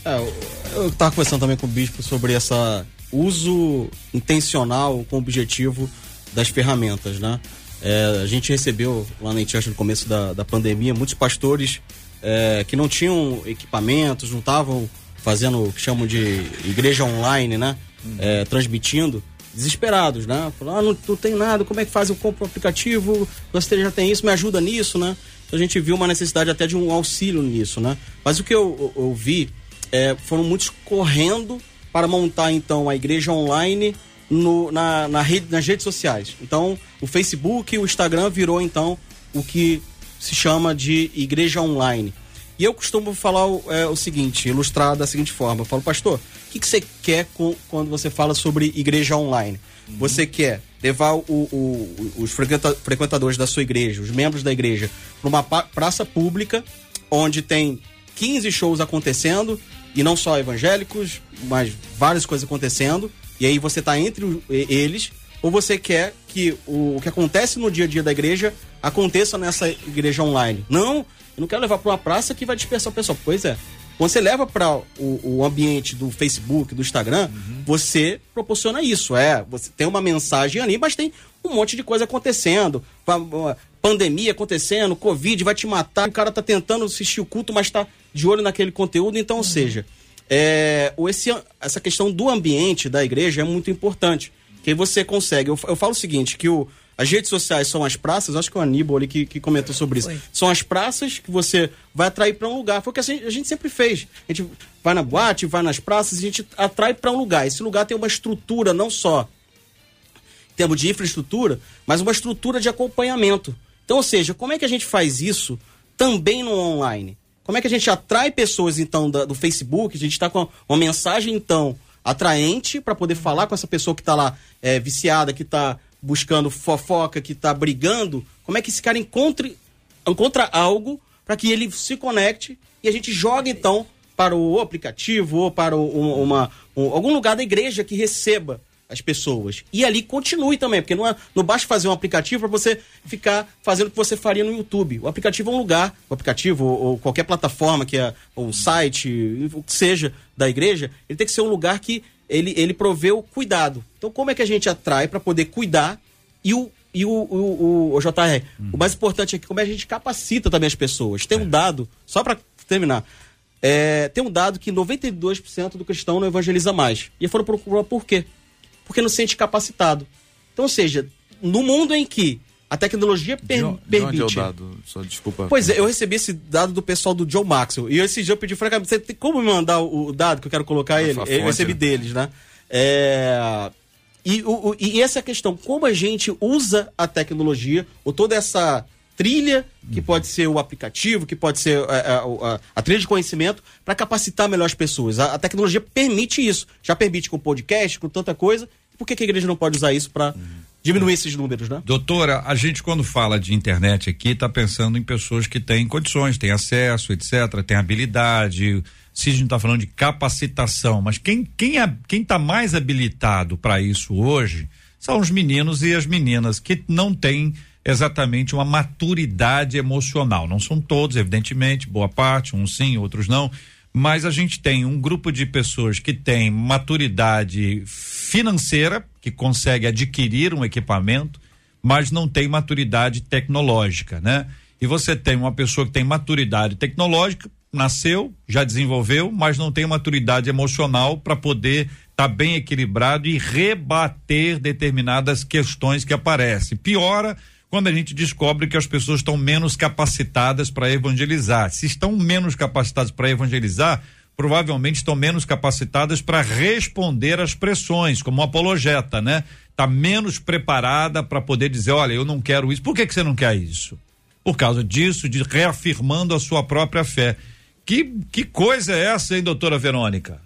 É, eu, eu tava conversando também com o Bispo sobre essa uso intencional com objetivo das ferramentas, né? É, a gente recebeu lá na Enchurch no começo da, da pandemia muitos pastores é, que não tinham equipamentos, não estavam fazendo o que chamam de igreja online, né? É, transmitindo, desesperados, né? Falando, ah, não, não tem nada, como é que faz? Eu compro um aplicativo, você já tem isso, me ajuda nisso, né? Então a gente viu uma necessidade até de um auxílio nisso, né? Mas o que eu, eu, eu vi é, foram muitos correndo para montar então a igreja online no, na, na rede, nas redes sociais. Então o Facebook e o Instagram virou então o que se chama de igreja online. E eu costumo falar o, é, o seguinte, ilustrar da seguinte forma: eu falo, pastor, o que, que você quer com, quando você fala sobre igreja online? Você quer levar o- o- os frequenta- frequentadores da sua igreja, os membros da igreja, para uma praça pública onde tem 15 shows acontecendo e não só evangélicos, mas várias coisas acontecendo. E aí você tá entre eles ou você quer que o, o que acontece no dia a dia da igreja aconteça nessa igreja online? Não, eu não quero levar para uma praça que vai dispersar o pessoal. Pois é. Quando você leva para o, o ambiente do Facebook, do Instagram, você proporciona isso. É, você tem uma mensagem ali, mas tem um monte de coisa acontecendo. Pa- pa- Pandemia acontecendo, Covid vai te matar. O cara tá tentando assistir o culto, mas tá de olho naquele conteúdo. Então, ou seja, é, esse, essa questão do ambiente da igreja é muito importante. Que você consegue. Eu, eu falo o seguinte: que o, as redes sociais são as praças, acho que o Aníbal ali que, que comentou sobre isso. Foi. São as praças que você vai atrair para um lugar. Foi o que a gente, a gente sempre fez. A gente vai na boate, vai nas praças, a gente atrai para um lugar. Esse lugar tem uma estrutura, não só em termos de infraestrutura, mas uma estrutura de acompanhamento. Então, ou seja, como é que a gente faz isso também no online? Como é que a gente atrai pessoas, então, da- do Facebook? A gente está com uma mensagem, então, atraente para poder falar com essa pessoa que está lá é, viciada, que está buscando fofoca, que está brigando. Como é que esse cara encontre, encontra algo para que ele se conecte e a gente joga, então, para o aplicativo ou para o- um- uma, um- algum lugar da igreja que receba as pessoas. E ali continue também, porque não, é, não basta fazer um aplicativo para você ficar fazendo o que você faria no YouTube. O aplicativo é um lugar, o aplicativo ou, ou qualquer plataforma que é ou um site, o que seja da igreja, ele tem que ser um lugar que ele, ele provê o cuidado. Então, como é que a gente atrai para poder cuidar e o e o, o, o, o JR, o mais importante é que como é que a gente capacita também as pessoas. Tem um dado, só para terminar, é, tem um dado que 92% do cristão não evangeliza mais. E foram procurar por quê? Porque não se sente capacitado. Então, ou seja, no mundo em que a tecnologia per- De on- de permite. onde é o dado? Só desculpa. Pois é, eu recebi esse dado do pessoal do John Maxwell. E esse dia eu pedi, francamente, você tem como me mandar o, o dado que eu quero colocar ele? fonte, Eu recebi né? deles, né? É, E, o, o- e essa questão, como a gente usa a tecnologia, ou toda essa trilha, que pode ser o aplicativo, que pode ser a, a- a- a trilha de conhecimento, para capacitar melhor as pessoas. A, tecnologia permite isso. Já permite com podcast, com tanta coisa. Por que, que a igreja não pode usar isso para diminuir esses números, né? Doutora, a gente quando fala de internet aqui está pensando em pessoas que têm condições, têm acesso, etc., têm habilidade. Gente está falando de capacitação, mas quem quem é, quem está mais habilitado para isso hoje são os meninos e as meninas que não têm exatamente uma maturidade emocional. Não são todos, evidentemente, boa parte, uns sim, outros não. Mas a gente tem um grupo de pessoas que tem maturidade financeira, que consegue adquirir um equipamento, mas não tem maturidade tecnológica, né? E você tem uma pessoa que tem maturidade tecnológica, nasceu, já desenvolveu, mas não tem maturidade emocional para poder estar bem equilibrado e rebater determinadas questões que aparecem. Piora quando a gente descobre que as pessoas estão menos capacitadas para evangelizar. Se estão menos capacitadas para evangelizar, provavelmente estão menos capacitadas para responder às pressões, como apologeta, né? Está menos preparada para poder dizer, olha, eu não quero isso. Por que, que você não quer isso? Por causa disso, de reafirmando a sua própria fé. Que, que coisa é essa, hein, doutora Verônica?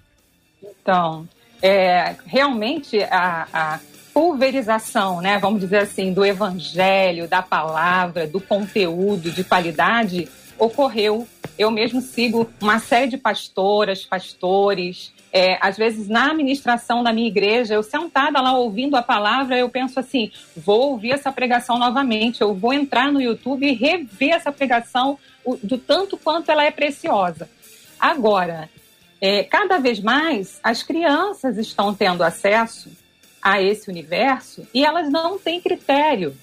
Então, é, realmente a, a pulverização, né, vamos dizer assim, do evangelho, da palavra, do conteúdo de qualidade ocorreu. Eu mesmo sigo uma série de pastoras, pastores. É, às vezes, na administração da minha igreja, eu sentada lá ouvindo a palavra, eu penso assim: vou ouvir essa pregação novamente, eu vou entrar no YouTube e rever essa pregação do tanto quanto ela é preciosa. Agora, é, cada vez mais as crianças estão tendo acesso a esse universo e elas não têm critério.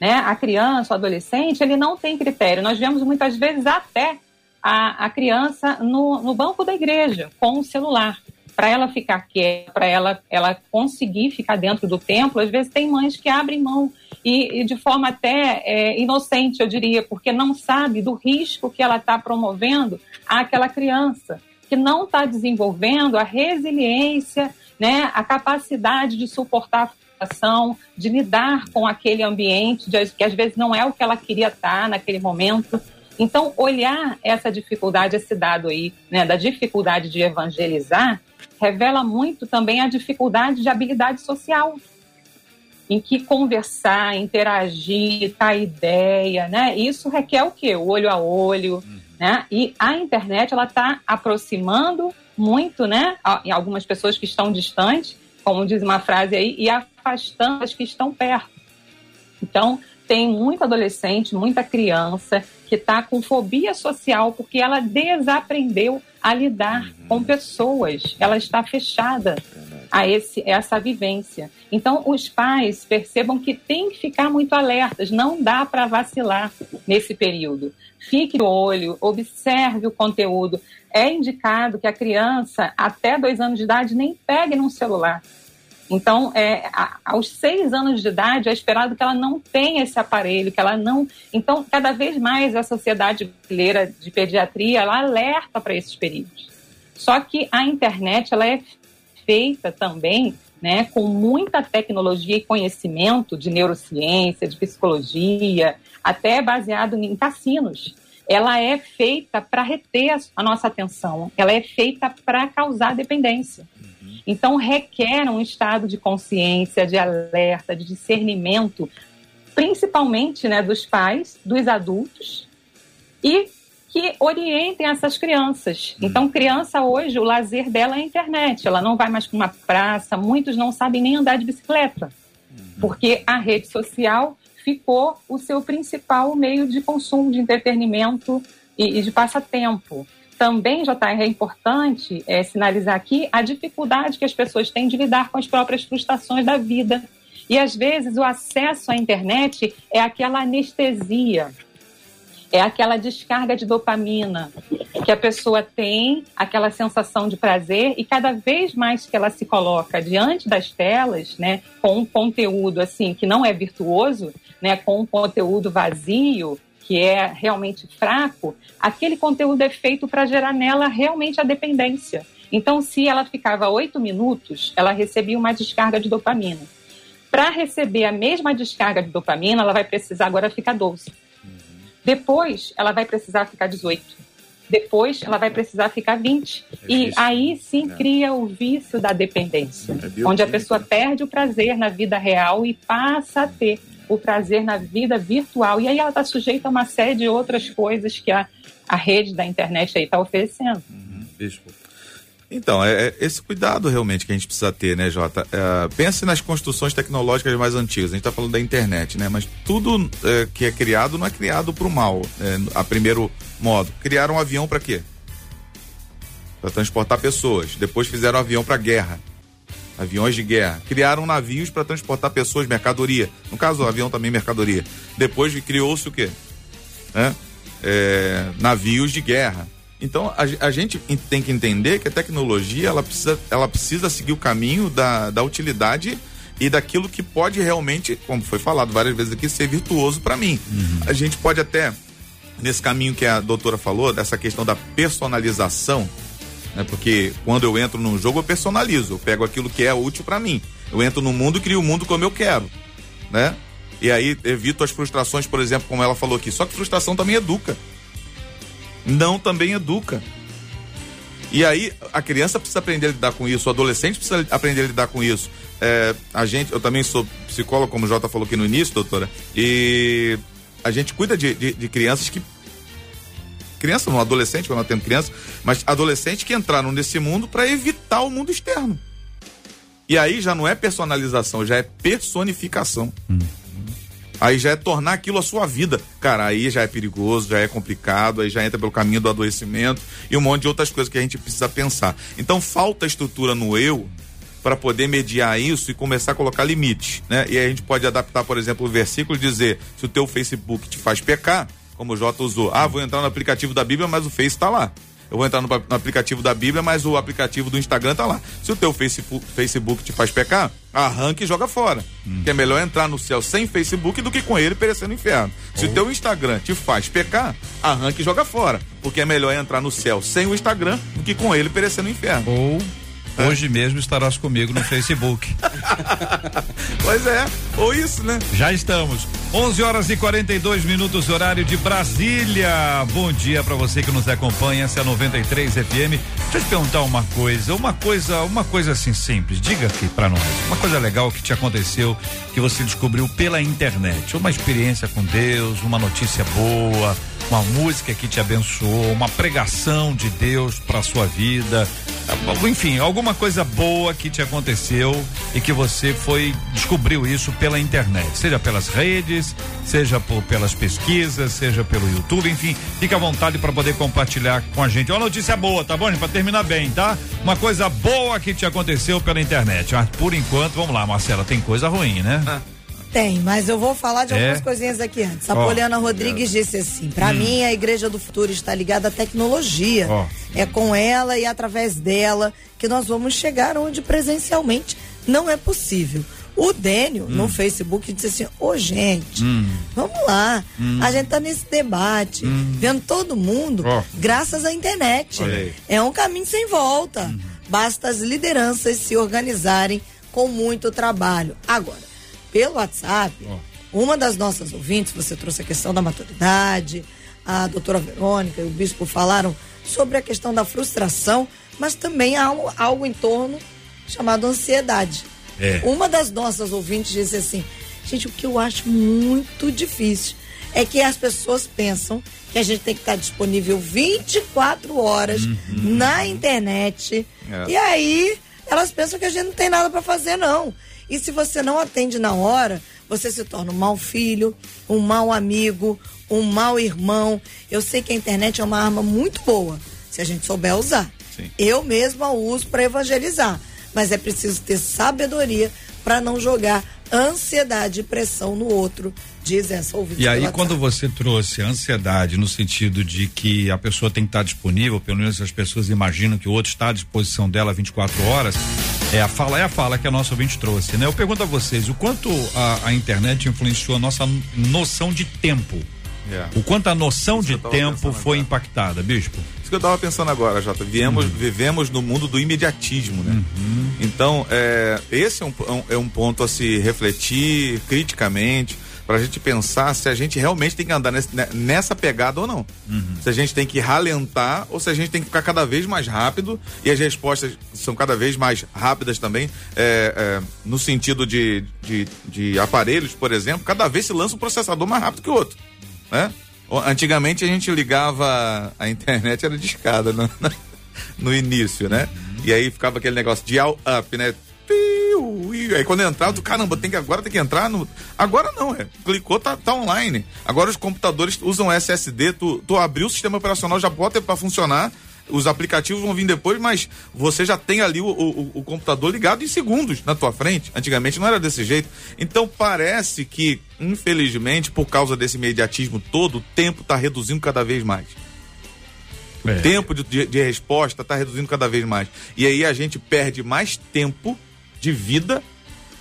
Né? A criança, o adolescente, ele não tem critério. Nós vemos muitas vezes até a, a criança no, no banco da igreja com o celular. Para ela ficar quieta, para ela, ela conseguir ficar dentro do templo, às vezes tem mães que abrem mão e, e de forma até é, inocente, eu diria, porque não sabe do risco que ela está promovendo àquela criança, que não está desenvolvendo a resiliência, né, a capacidade de suportar a frustração, de lidar com aquele ambiente, de, que às vezes não é o que ela queria estar naquele momento. Então, olhar essa dificuldade, esse dado aí, né, da dificuldade de evangelizar, revela muito também a dificuldade de habilidade social, em que conversar, interagir, dar ideia, né? Isso requer o quê? O olho a olho, uhum. Né? E a internet, ela está aproximando muito, né? Algumas pessoas que estão distantes, como diz uma frase aí, e afastando as que estão perto. Então, tem muito adolescente, muita criança que está com fobia social porque ela desaprendeu a lidar uhum. com pessoas. Ela está fechada a esse, essa vivência. Então, os pais percebam que tem que ficar muito alertas, não dá para vacilar nesse período. Fique no olho, observe o conteúdo. É indicado que a criança, até dois anos de idade, nem pegue num celular. Então, é, aos seis anos de idade, é esperado que ela não tenha esse aparelho, que ela não. Então, cada vez mais a Sociedade Brasileira de Pediatria ela alerta para esses perigos. Só que a internet ela é feita também né, com muita tecnologia e conhecimento de neurociência, de psicologia, até baseado em cassinos. Ela é feita para reter a nossa atenção, ela é feita para causar dependência. Então, requer um estado de consciência, de alerta, de discernimento, principalmente né, dos pais, dos adultos, e que orientem essas crianças. Hum. Então, criança hoje, o lazer dela é a internet. Ela não vai mais para uma praça, muitos não sabem nem andar de bicicleta, uhum. porque a rede social ficou o seu principal meio de consumo, de entretenimento e, e de passatempo. Também, JR, é importante é, sinalizar aqui a dificuldade que as pessoas têm de lidar com as próprias frustrações da vida. E às vezes o acesso à internet é aquela anestesia, é aquela descarga de dopamina que a pessoa tem, aquela sensação de prazer, e cada vez mais que ela se coloca diante das telas, né, com um conteúdo assim que não é virtuoso, né, com um conteúdo vazio, que é realmente fraco, aquele conteúdo é feito para gerar nela realmente a dependência. Então, se ela ficava oito minutos, ela recebia uma descarga de dopamina. Para receber a mesma descarga de dopamina, ela vai precisar agora ficar 12. Depois, ela vai precisar ficar 18. Depois, ela vai precisar ficar 20. É e aí sim é. cria o vício da dependência, é onde a pessoa perde o prazer na vida real e passa a ter o prazer na vida virtual. E aí ela está sujeita a uma série de outras coisas que a, a rede da internet aí está oferecendo. Uhum, bispo. Então, é, é, esse cuidado realmente que a gente precisa ter, né, Jota? É, pense nas construções tecnológicas mais antigas. A gente está falando da internet, né? Mas tudo é, que é criado não é criado para o mal, é, a primeiro modo. Criaram um avião para quê? Para transportar pessoas. Depois fizeram um avião para guerra aviões de guerra. Criaram navios para transportar pessoas, mercadoria. No caso, o avião também mercadoria. Depois criou-se o quê? É, navios de guerra. Então a, a, gente tem que entender que a tecnologia ela precisa, ela precisa seguir o caminho da, da utilidade e daquilo que pode realmente, como foi falado várias vezes aqui, ser virtuoso para mim. Uhum. A gente pode até, nesse caminho que a doutora falou, dessa questão da personalização, Né? Porque quando eu entro num jogo, eu personalizo, eu pego aquilo que é útil para mim. Eu entro no mundo e crio o mundo como eu quero, né? E aí evito as frustrações, por exemplo, como ela falou aqui. Só que frustração também educa. Não também educa. E aí a criança precisa aprender a lidar com isso, o adolescente precisa aprender a lidar com isso. É, a gente, eu também sou psicólogo, como o Jota falou aqui no início, doutora, e a gente cuida de, de, de crianças que. Criança, não adolescente, quando nós temos criança, mas adolescentes que entraram nesse mundo para evitar o mundo externo. E aí já não é personalização, já é personificação. Aí já é tornar aquilo a sua vida. Cara, aí já é perigoso, já é complicado, aí já entra pelo caminho do adoecimento e um monte de outras coisas que a gente precisa pensar. Então falta estrutura no eu para poder mediar isso e começar a colocar limites, né? E aí a gente pode adaptar, por exemplo, o versículo e dizer: se o teu Facebook te faz pecar, como o Jota usou, ah, vou entrar no aplicativo da Bíblia, mas o Face está lá. Eu vou entrar no, no, aplicativo da Bíblia, mas o aplicativo do Instagram tá lá. Se o teu Facebook, Facebook te faz pecar, arranca e joga fora. Hum. Que é melhor entrar no céu sem Facebook do que com ele perecer no inferno. Se o teu Instagram te faz pecar, arranca e joga fora. Porque é melhor entrar no céu sem o Instagram do que com ele perecer no inferno. Ou Hoje mesmo estarás comigo no Facebook. <laughs> pois é, ou isso, né? Já estamos. 11 horas e 42 minutos, horário de Brasília. Bom dia para você que nos acompanha, essa é a 93 FM. Deixa eu te perguntar uma coisa, uma coisa, uma coisa assim simples. Diga aqui para nós, uma coisa legal que te aconteceu, que você descobriu pela internet, uma experiência com Deus, uma notícia boa, uma música que te abençoou, uma pregação de Deus para sua vida, enfim, alguma coisa boa que te aconteceu e que você foi descobriu isso pela internet, seja pelas redes, seja por, pelas pesquisas, seja pelo YouTube, enfim, fica à vontade para poder compartilhar com a gente. Uma notícia boa, tá bom? Para terminar bem, tá? Uma coisa boa que te aconteceu pela internet. Mas por enquanto, vamos lá, Marcela, tem coisa ruim, né? Ah. Tem, mas eu vou falar de algumas é. coisinhas aqui antes. A oh, Poliana Rodrigues disse assim: para hum. mim, a Igreja do Futuro está ligada à tecnologia. Oh. É com ela e através dela que nós vamos chegar onde presencialmente não é possível. O Dênio, hum. no Facebook, disse assim: Ô, oh, gente, hum. vamos lá. Hum. A gente tá nesse debate, hum. vendo todo mundo, oh. graças à internet. É um caminho sem volta. Uhum. Basta as lideranças se organizarem com muito trabalho. Agora, pelo WhatsApp, oh. uma das nossas ouvintes, você trouxe a questão da maturidade, a doutora Verônica e o bispo falaram sobre a questão da frustração, mas também há algo, algo em torno chamado ansiedade. É. Uma das nossas ouvintes disse assim: gente, o que eu acho muito difícil é que as pessoas pensam que a gente tem que estar disponível 24 horas uhum. na internet. É. E aí elas pensam que a gente não tem nada para fazer, não. E se você não atende na hora, você se torna um mau filho, um mau amigo, um mau irmão. Eu sei que a internet é uma arma muito boa, se a gente souber usar. Sim. Eu mesma a uso para evangelizar, mas é preciso ter sabedoria para não jogar ansiedade e pressão no outro, diz essa ouvinte. E aí, quando você trouxe ansiedade no sentido de que a pessoa tem que estar disponível, pelo menos as pessoas imaginam que o outro está à disposição dela 24 horas, é a fala, é a fala que a nossa ouvinte trouxe, né? Eu pergunto a vocês, o quanto a, a internet influenciou a nossa noção de tempo? Yeah. É. O quanto a noção Isso de tempo foi agora. impactada, bispo? Isso que eu estava pensando agora, Jota. Viemos, uhum. Vivemos no mundo do imediatismo, né? Uhum. Então, é, esse é um, é um ponto a se refletir criticamente para a gente pensar se a gente realmente tem que andar nesse, nessa pegada ou não. Uhum. Se a gente tem que ralentar ou se a gente tem que ficar cada vez mais rápido e as respostas são cada vez mais rápidas também, é, é, no sentido de, de, de, aparelhos, por exemplo, cada vez se lança um processador mais rápido que o outro, né? Antigamente a gente ligava a internet era de escada no, <laughs> no início, né? Uhum. E aí ficava aquele negócio de all up, né? Aí quando entrar, tu, caramba, tem que, agora tem que entrar no. Agora não, é. Clicou, tá, tá online. Agora os computadores usam SSD, tu, tu abriu o sistema operacional, já bota para funcionar. Os aplicativos vão vir depois, mas você já tem ali o, o, o, computador ligado em segundos na tua frente. Antigamente não era desse jeito. Então parece que, infelizmente, por causa desse imediatismo todo, o tempo está reduzindo cada vez mais. O é. tempo de, de, de resposta está reduzindo cada vez mais. E aí a gente perde mais tempo de vida,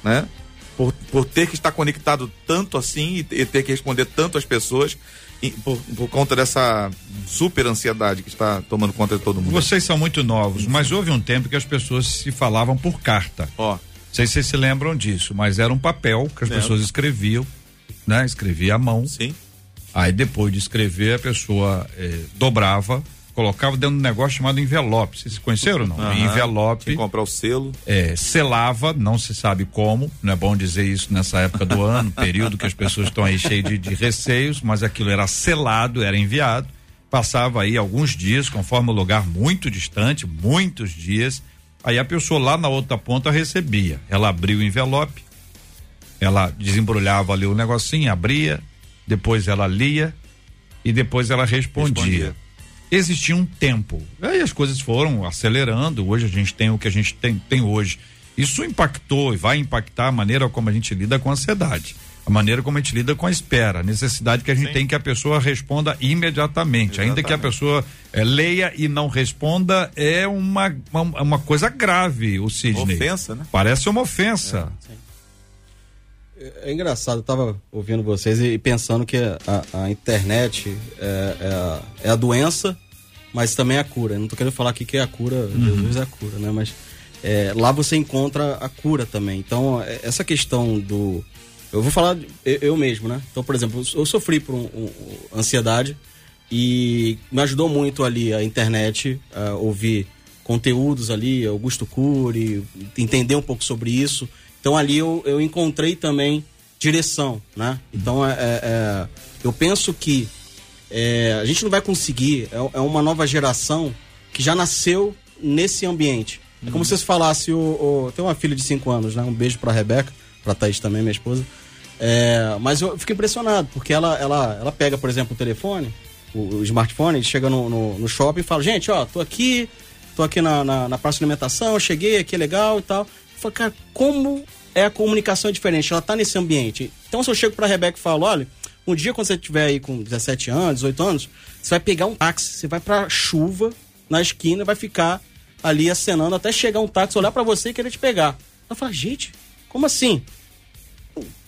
né? Por, por ter que estar conectado tanto assim e, e ter que responder tanto às pessoas e por, por conta dessa super ansiedade que está tomando conta de todo mundo. Vocês são muito novos, mas houve um tempo que as pessoas se falavam por carta. Ó, Não sei se vocês se lembram disso, mas era um papel que as Lembro. pessoas escreviam, né? Escrevia à mão. sim. Aí depois de escrever, a pessoa eh, dobrava, colocava dentro de um negócio chamado envelope. Vocês conheceram ou não? Aham. Envelope. Tinha que comprar o selo. é, selava, não se sabe como, não é bom dizer isso nessa época do ano, período que as pessoas estão aí cheias de, de receios, mas aquilo era selado, era enviado, passava aí alguns dias, conforme o lugar muito distante, muitos dias, aí a pessoa lá na outra ponta recebia, ela abria o envelope, ela desembrulhava ali o negocinho, abria, depois ela lia e depois ela respondia. Respondia. Existia um tempo. Aí as coisas foram acelerando. Hoje a gente tem o que a gente tem, tem hoje. Isso impactou e vai impactar a maneira como a gente lida com a ansiedade, a maneira como a gente lida com a espera, a necessidade que a gente Sim. tem que a pessoa responda imediatamente. Ainda que a Exatamente. pessoa eh, leia e não responda, é uma, uma, uma coisa grave, o Sidney. Ofensa, né? Parece uma ofensa. É engraçado, eu tava ouvindo vocês e pensando que a, a internet é, é a, é a doença, mas também é a cura. Eu não tô querendo falar aqui que é a cura, Jesus é a cura, né? Mas é, lá você encontra a cura também. Então, é, essa questão do. Eu vou falar eu, eu mesmo, né? Então, por exemplo, eu sofri por um- um- ansiedade e me ajudou muito ali a internet, a ouvir conteúdos ali, Augusto Cury, entender um pouco sobre isso. Então ali eu, eu encontrei também direção, né? Então é, é- é- eu penso que é, a gente não vai conseguir, é, é uma nova geração que já nasceu nesse ambiente. É como se você falasse, o, o- tem uma filha de 5 anos, né? Um beijo pra Rebeca, pra Thaís também, minha esposa. É, mas eu fico impressionado, porque ela, ela, ela pega, por exemplo, o telefone, o, o smartphone, chega no, no, no shopping e fala, gente, ó, tô aqui, tô aqui na, na, na praça de alimentação, cheguei, aqui é legal e tal. Eu falo, cara, como é a comunicação diferente? Ela tá nesse ambiente. Então, se eu chego pra Rebeca e falo, olha, um dia quando você estiver aí com 17 anos, 18 anos, você vai pegar um táxi, você vai pra chuva, na esquina, vai ficar ali acenando até chegar um táxi, olhar pra você e querer te pegar. Ela fala, gente, como assim?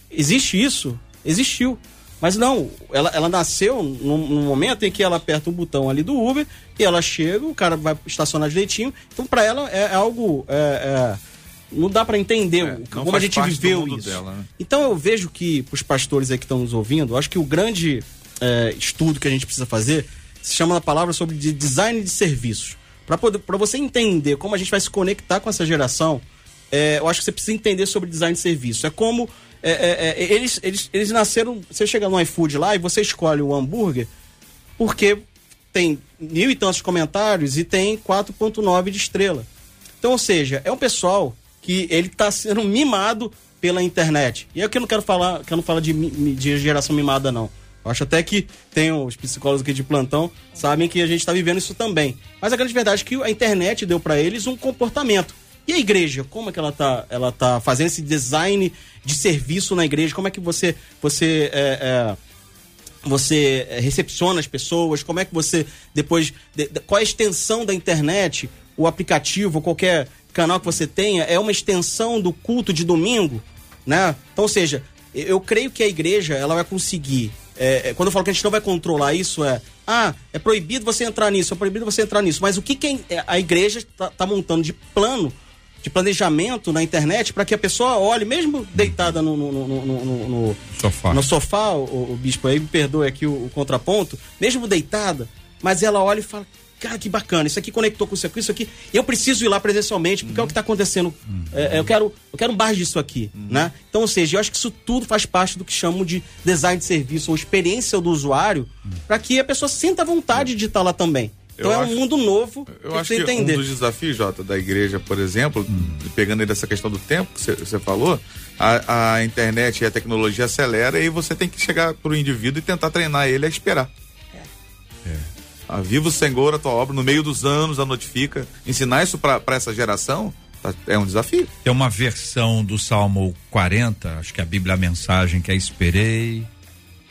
Existe isso? Existiu. Mas não, ela, ela nasceu num, num momento em que ela aperta um botão ali do Uber e ela chega, o cara vai estacionar direitinho. Então, pra ela é, é algo. é- é, não dá pra entender É, como a gente viveu isso. dela, né? Então eu vejo que, para os pastores aí que estão nos ouvindo, acho que o grande é, estudo que a gente precisa fazer se chama a palavra sobre de design de serviços. Para você entender como a gente vai se conectar com essa geração, é, eu acho que você precisa entender sobre design de serviço. É como. é, é, é, eles, eles, eles nasceram. Você chega no iFood lá e você escolhe o hambúrguer porque tem mil e tantos comentários e tem 4.9 de estrela. Então, ou seja, é um pessoal que ele está sendo mimado pela internet. E é que eu não quero falar, que eu não falo de, de geração mimada, não. Eu acho até que tem os psicólogos aqui de plantão sabem que a gente está vivendo isso também. Mas a grande verdade é que a internet deu para eles um comportamento. E a igreja, como é que ela tá, ela tá fazendo esse design de serviço na igreja? Como é que você, você é, é, você recepciona as pessoas, como é que você depois, de- de- qual é a extensão da internet, o aplicativo, qualquer canal que você tenha, é uma extensão do culto de domingo, né? Então, ou seja, eu- creio que a igreja, ela vai conseguir, eh, eh, quando eu falo que a gente não vai controlar isso, é, ah, é proibido você entrar nisso, é proibido você entrar nisso, mas o que, que a- a igreja está montando de plano, de planejamento na internet para que a pessoa olhe, mesmo deitada no- no- no- no, Sofá. no sofá, o, o bispo aí me perdoe aqui o, o contraponto, mesmo deitada, mas ela olha e fala, cara, que bacana, isso aqui conectou com isso aqui, isso aqui, eu preciso ir lá presencialmente, porque é o que está acontecendo, É, é, eu, quero, eu quero mais disso aqui, né? Então, ou seja, eu acho que isso tudo faz parte do que chamam de design de serviço, ou experiência do usuário, para que a pessoa sinta vontade de estar lá também. Então Eu é acho- um mundo novo Eu que acho que entender. um dos desafios, Jota, da igreja, por exemplo, pegando aí dessa questão do tempo que você falou, a, a internet e a tecnologia acelera e você tem que chegar pro indivíduo e tentar treinar ele a esperar. Ah, viva o Senhor a tua obra, no meio dos anos a notifica. Ensinar isso para essa geração tá- é um desafio. Tem uma versão do Salmo 40, acho que a Bíblia a mensagem que é esperei,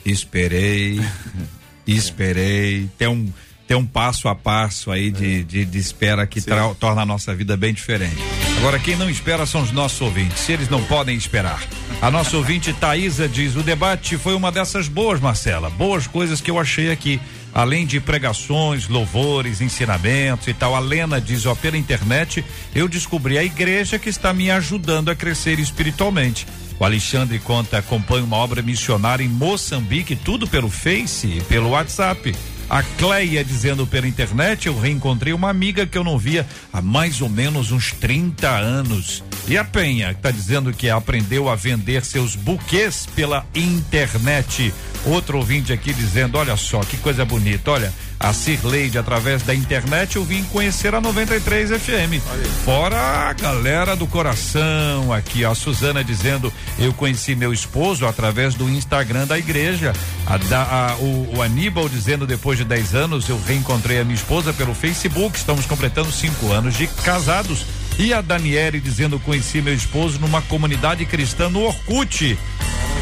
esperei, <laughs> esperei. Tem um, tem um passo a passo aí de, de, de espera que tra- torna a nossa vida bem diferente. Agora, quem não espera são os nossos ouvintes. Eles não podem esperar. A nossa ouvinte Thaisa diz: o debate foi uma dessas boas, Marcela. Boas coisas que eu achei aqui. Além de pregações, louvores, ensinamentos e tal. A Lena diz: ó, pela internet eu descobri a igreja que está me ajudando a crescer espiritualmente. O Alexandre conta, acompanha uma obra missionária em Moçambique, tudo pelo Face e pelo WhatsApp. A Cleia dizendo pela internet, eu reencontrei uma amiga que eu não via há mais ou menos uns 30 anos. E a Penha, que está dizendo que aprendeu a vender seus buquês pela internet. Outro ouvinte aqui dizendo, olha só, que coisa bonita, olha, a Cirleide, através da internet, eu vim conhecer a 93 FM. Fora a galera do coração aqui, a Suzana dizendo, eu conheci meu esposo através do Instagram da igreja. A, da, a, o, o Aníbal dizendo, depois de 10 anos, eu reencontrei a minha esposa pelo Facebook, estamos completando cinco anos de casados. E a Daniele dizendo, conheci meu esposo numa comunidade cristã no Orkut.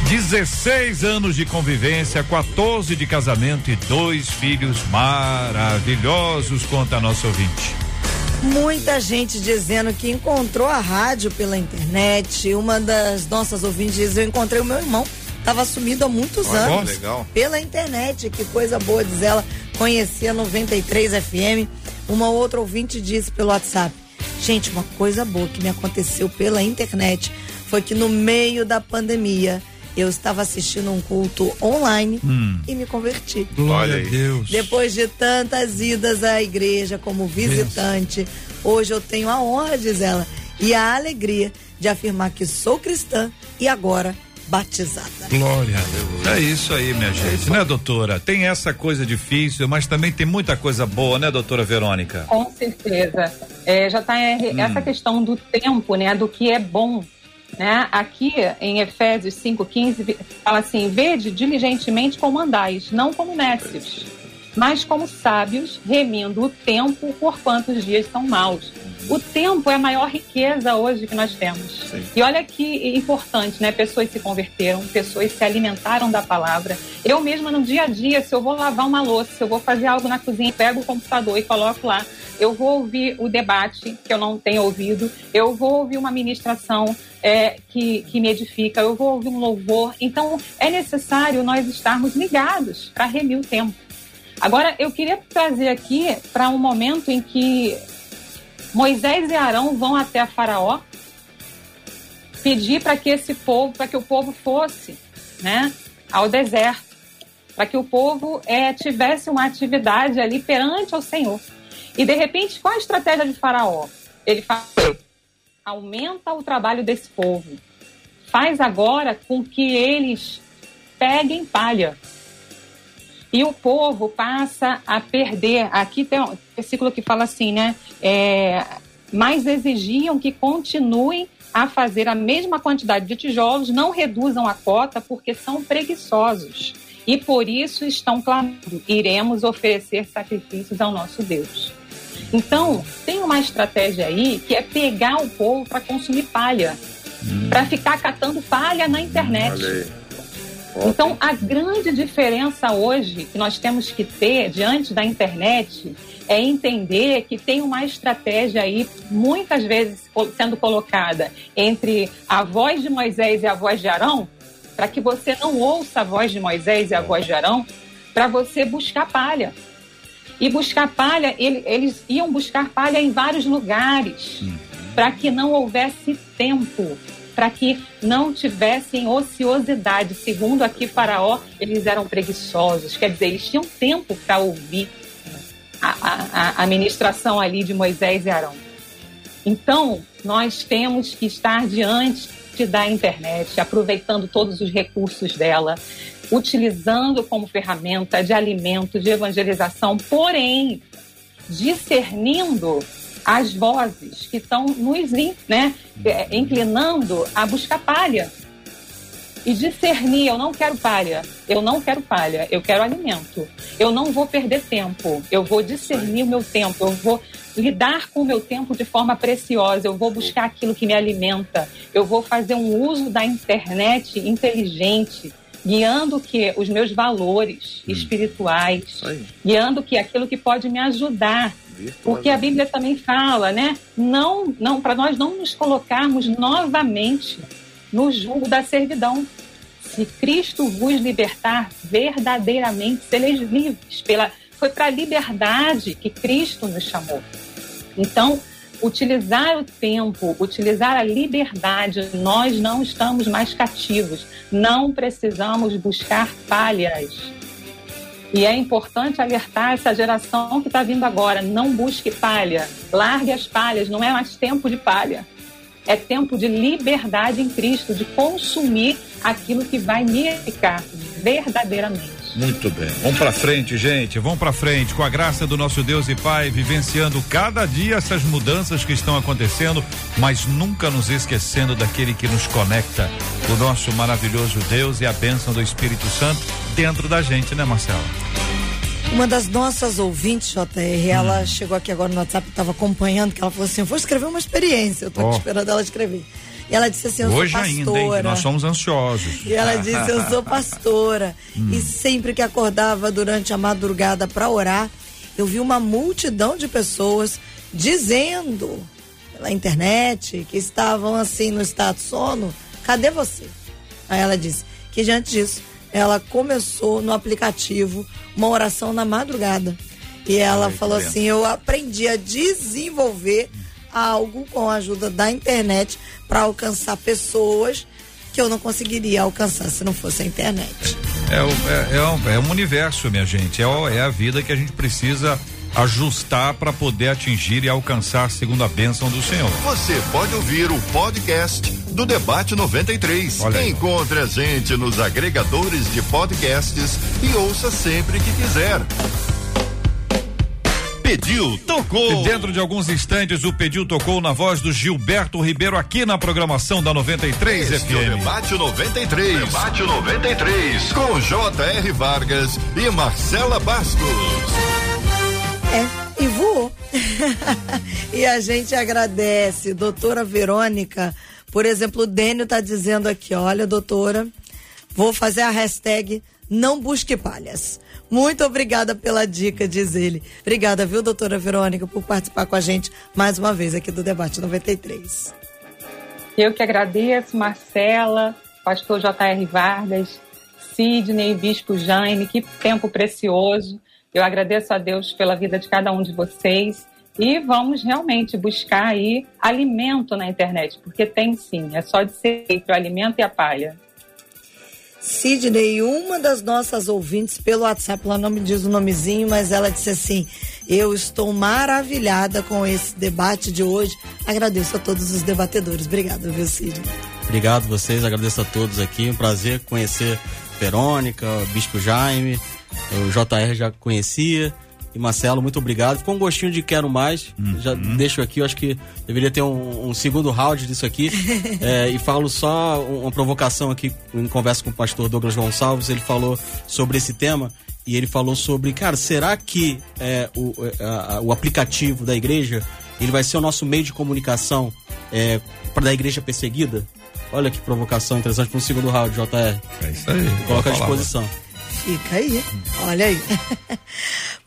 16 anos de convivência, 14 de casamento e dois filhos maravilhosos, conta a nossa ouvinte. Muita gente dizendo que encontrou a rádio pela internet. Uma das nossas ouvintes diz: Eu encontrei o meu irmão, estava sumido há muitos Olha, anos. legal. Pela internet, que coisa boa, diz ela. Conhecia 93 FM. Uma outra ouvinte disse pelo WhatsApp: Gente, uma coisa boa que me aconteceu pela internet foi que no meio da pandemia eu estava assistindo um culto online e me converti. Glória Olha a. Deus. Depois de tantas idas à igreja como visitante, hoje eu tenho a honra, diz ela, e a alegria de afirmar que sou cristã e agora batizada. Glória a Deus. É isso aí, minha gente, né, doutora? Tem essa coisa difícil, mas também tem muita coisa boa, né, doutora Verônica? Com certeza. É, já está essa questão do tempo, né? Do que é bom. Né? Aqui em Efésios 5,15 vi- fala assim: Vede diligentemente como andais, não como nécios, mas como sábios, remindo o tempo, por quantos dias são maus. O tempo é a maior riqueza hoje que nós temos. E olha que importante, né? Pessoas se converteram, pessoas se alimentaram da palavra. Eu mesma no dia a dia, se eu vou lavar uma louça, se eu vou fazer algo na cozinha, pego o computador e coloco lá. Eu vou ouvir o debate que eu não tenho ouvido, eu vou ouvir uma ministração é, que, que me edifica, eu vou ouvir um louvor. Então é necessário nós estarmos ligados para remir o tempo. Agora, eu queria trazer aqui para um momento em que Moisés e Arão vão até a Faraó pedir para que esse povo, para que o povo fosse, né, ao deserto, para que o povo é, tivesse uma atividade ali perante ao Senhor. E de repente, qual a estratégia de Faraó? Ele fala: aumenta o trabalho desse povo, faz agora com que eles peguem palha. E o povo passa a perder. Aqui tem um versículo que fala assim, né? É, mas exigiam que continuem a fazer a mesma quantidade de tijolos, não reduzam a cota, porque são preguiçosos. E por isso estão clamando: iremos oferecer sacrifícios ao nosso Deus. Então, tem uma estratégia aí que é pegar o povo para consumir palha, para ficar catando palha na internet. Então, a grande diferença hoje que nós temos que ter diante da internet é entender que tem uma estratégia aí, muitas vezes sendo colocada entre a voz de Moisés e a voz de Arão, para que você não ouça a voz de Moisés e a voz de Arão, para você buscar palha. E buscar palha, ele- eles iam buscar palha em vários lugares, para que não houvesse tempo, para que não tivessem ociosidade. Segundo aqui Faraó, eles eram preguiçosos, quer dizer, eles tinham tempo para ouvir a, a- a, a ministração ali de Moisés e Arão. Então, nós temos que estar diante da internet, aproveitando todos os recursos dela, utilizando como ferramenta de alimento, de evangelização, porém, discernindo as vozes que estão nos né, eh, inclinando a buscar palha. E discernir, eu não quero palha, eu não quero palha, eu quero alimento. Eu não vou perder tempo, eu vou discernir o meu tempo, eu vou lidar com o meu tempo de forma preciosa, eu vou buscar aquilo que me alimenta, eu vou fazer um uso da internet inteligente, guiando que os meus valores espirituais, Isso aí. guiando que aquilo que pode me ajudar Porque a Bíblia também fala, né? Não, não, para nós não nos colocarmos novamente no jugo da servidão. Se Cristo vos libertar, verdadeiramente sereis livres. Pela, foi para a liberdade que Cristo nos chamou. Então, utilizar o tempo, utilizar a liberdade, nós não estamos mais cativos, não precisamos buscar falhas. E é importante alertar essa geração que está vindo agora: não busque palha, largue as palhas, não é mais tempo de palha. É tempo de liberdade em Cristo, de consumir aquilo que vai me edificar verdadeiramente. Muito bem. Vamos para frente, gente. Vamos para frente com a graça do nosso Deus e Pai, vivenciando cada dia essas mudanças que estão acontecendo, mas nunca nos esquecendo daquele que nos conecta, o nosso maravilhoso Deus e a bênção do Espírito Santo dentro da gente, né, Marcelo? Uma das nossas ouvintes, JR, ela hum. chegou aqui agora no WhatsApp, estava acompanhando, que ela falou assim: vou escrever uma experiência, eu estou oh. esperando ela escrever. E ela disse assim: Eu Hoje sou pastora. ainda, hein, nós somos ansiosos. E ela <laughs> disse: Eu sou pastora. hum. E sempre que acordava durante a madrugada para orar, eu vi uma multidão de pessoas dizendo pela internet que estavam assim no estado de sono: Cadê você? Aí ela disse que diante disso, ela começou no aplicativo uma oração na madrugada. E ela Ai, falou assim: Eu aprendi a desenvolver algo com a ajuda da internet para alcançar pessoas que eu não conseguiria alcançar se não fosse a internet. É, é, é, um, é um universo, minha gente. É, é a vida que a gente precisa ajustar para poder atingir e alcançar segundo a bênção do Senhor. Você pode ouvir o podcast do Debate 93. Olha Encontre a gente nos agregadores de podcasts e ouça sempre que quiser. Pediu, tocou. E dentro de alguns instantes, o Pediu tocou na voz do Gilberto Ribeiro aqui na programação da 93 este FM. É o Debate 93. Debate 93. Com J.R. Vargas e Marcela Bastos. É, e voou. <laughs> e a gente agradece, doutora Verônica. Por exemplo, o Dênio tá dizendo aqui: olha, doutora, vou fazer a hashtag não busque palhas. Muito obrigada pela dica, diz ele. Obrigada, viu, doutora Verônica, por participar com a gente mais uma vez aqui do Debate 93. Eu que agradeço, Marcela, pastor J.R. Vargas, Sidney, Bispo Jaime, que tempo precioso. Eu agradeço a Deus pela vida de cada um de vocês e vamos realmente buscar aí alimento na internet, porque tem sim, é só de ser feito o alimento e a palha. Sidney, uma das nossas ouvintes pelo WhatsApp, ela não me diz o nomezinho, mas ela disse assim: Eu estou maravilhada com esse debate de hoje. Agradeço a todos os debatedores. Obrigada, viu, Sidney? Obrigado vocês, agradeço a todos aqui. Um prazer conhecer Verônica, Bispo Jaime, o JR já conhecia. E Marcelo, muito obrigado. Ficou um gostinho de quero mais. Uhum. Já deixo aqui, eu acho que deveria ter um, um segundo round disso aqui. <laughs> é, e falo só uma provocação aqui em conversa com o pastor Douglas Gonçalves. Ele falou sobre esse tema e ele falou sobre, cara, será que é, o, é, a, o aplicativo da igreja ele vai ser o nosso meio de comunicação é, para da igreja perseguida? Olha que provocação interessante para um segundo round, JR. É isso aí. Coloca à disposição. Fica aí. Olha aí. <laughs>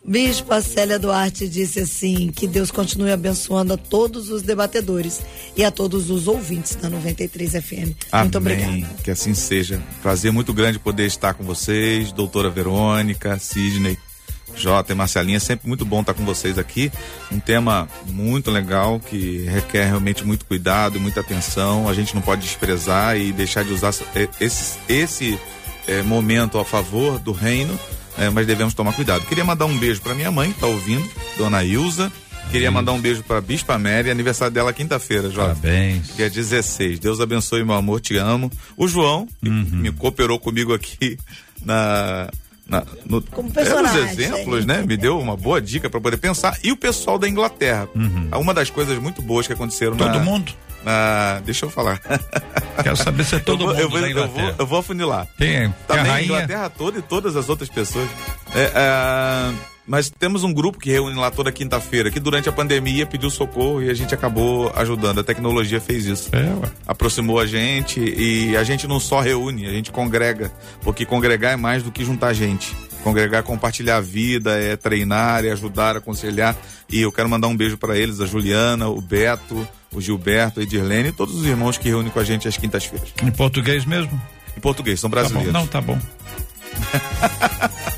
Bispo Célia Duarte disse assim: que Deus continue abençoando a todos os debatedores e a todos os ouvintes da 93 FM. Amém. Muito obrigada. Que assim seja. Prazer muito grande poder estar com vocês, doutora Verônica, Sidney. Jota e Marcelinha, sempre muito bom estar com vocês aqui. Um tema muito legal que requer realmente muito cuidado e muita atenção. A gente não pode desprezar e deixar de usar esse, esse é, momento a favor do reino é, mas devemos tomar cuidado. Queria mandar um beijo para minha mãe, que tá ouvindo, dona Ilza. Queria mandar um beijo para Bispa Mary, aniversário dela quinta-feira, Jovem. Parabéns. Que é 16. Deus abençoe, meu amor, te amo. O João, uhum. que me cooperou comigo aqui na. Na, no, Como personagem. É, exemplos, né? Me deu uma boa dica para poder pensar. E o pessoal da Inglaterra. Uhum. Uma das coisas muito boas que aconteceram Todo na, mundo? Na, deixa eu falar. <laughs> Quero saber se é todo eu vou, mundo eu vou, eu vou, eu vou afunilar. Tem, Também tem a, a Inglaterra toda e todas as outras pessoas. É, é, mas temos um grupo que reúne lá toda quinta-feira, que durante a pandemia pediu socorro e a gente acabou ajudando. A tecnologia fez isso. É, Aproximou a gente e a gente não só reúne, a gente congrega. Porque congregar é mais do que juntar gente. Congregar, compartilhar a vida, é treinar, é ajudar, aconselhar. E eu quero mandar um beijo para eles, a Juliana, o Beto, o Gilberto, a Edirlene e todos os irmãos que reúnem com a gente às quintas-feiras. Em português mesmo? Em português, são brasileiros. Tá Não, tá bom. <laughs>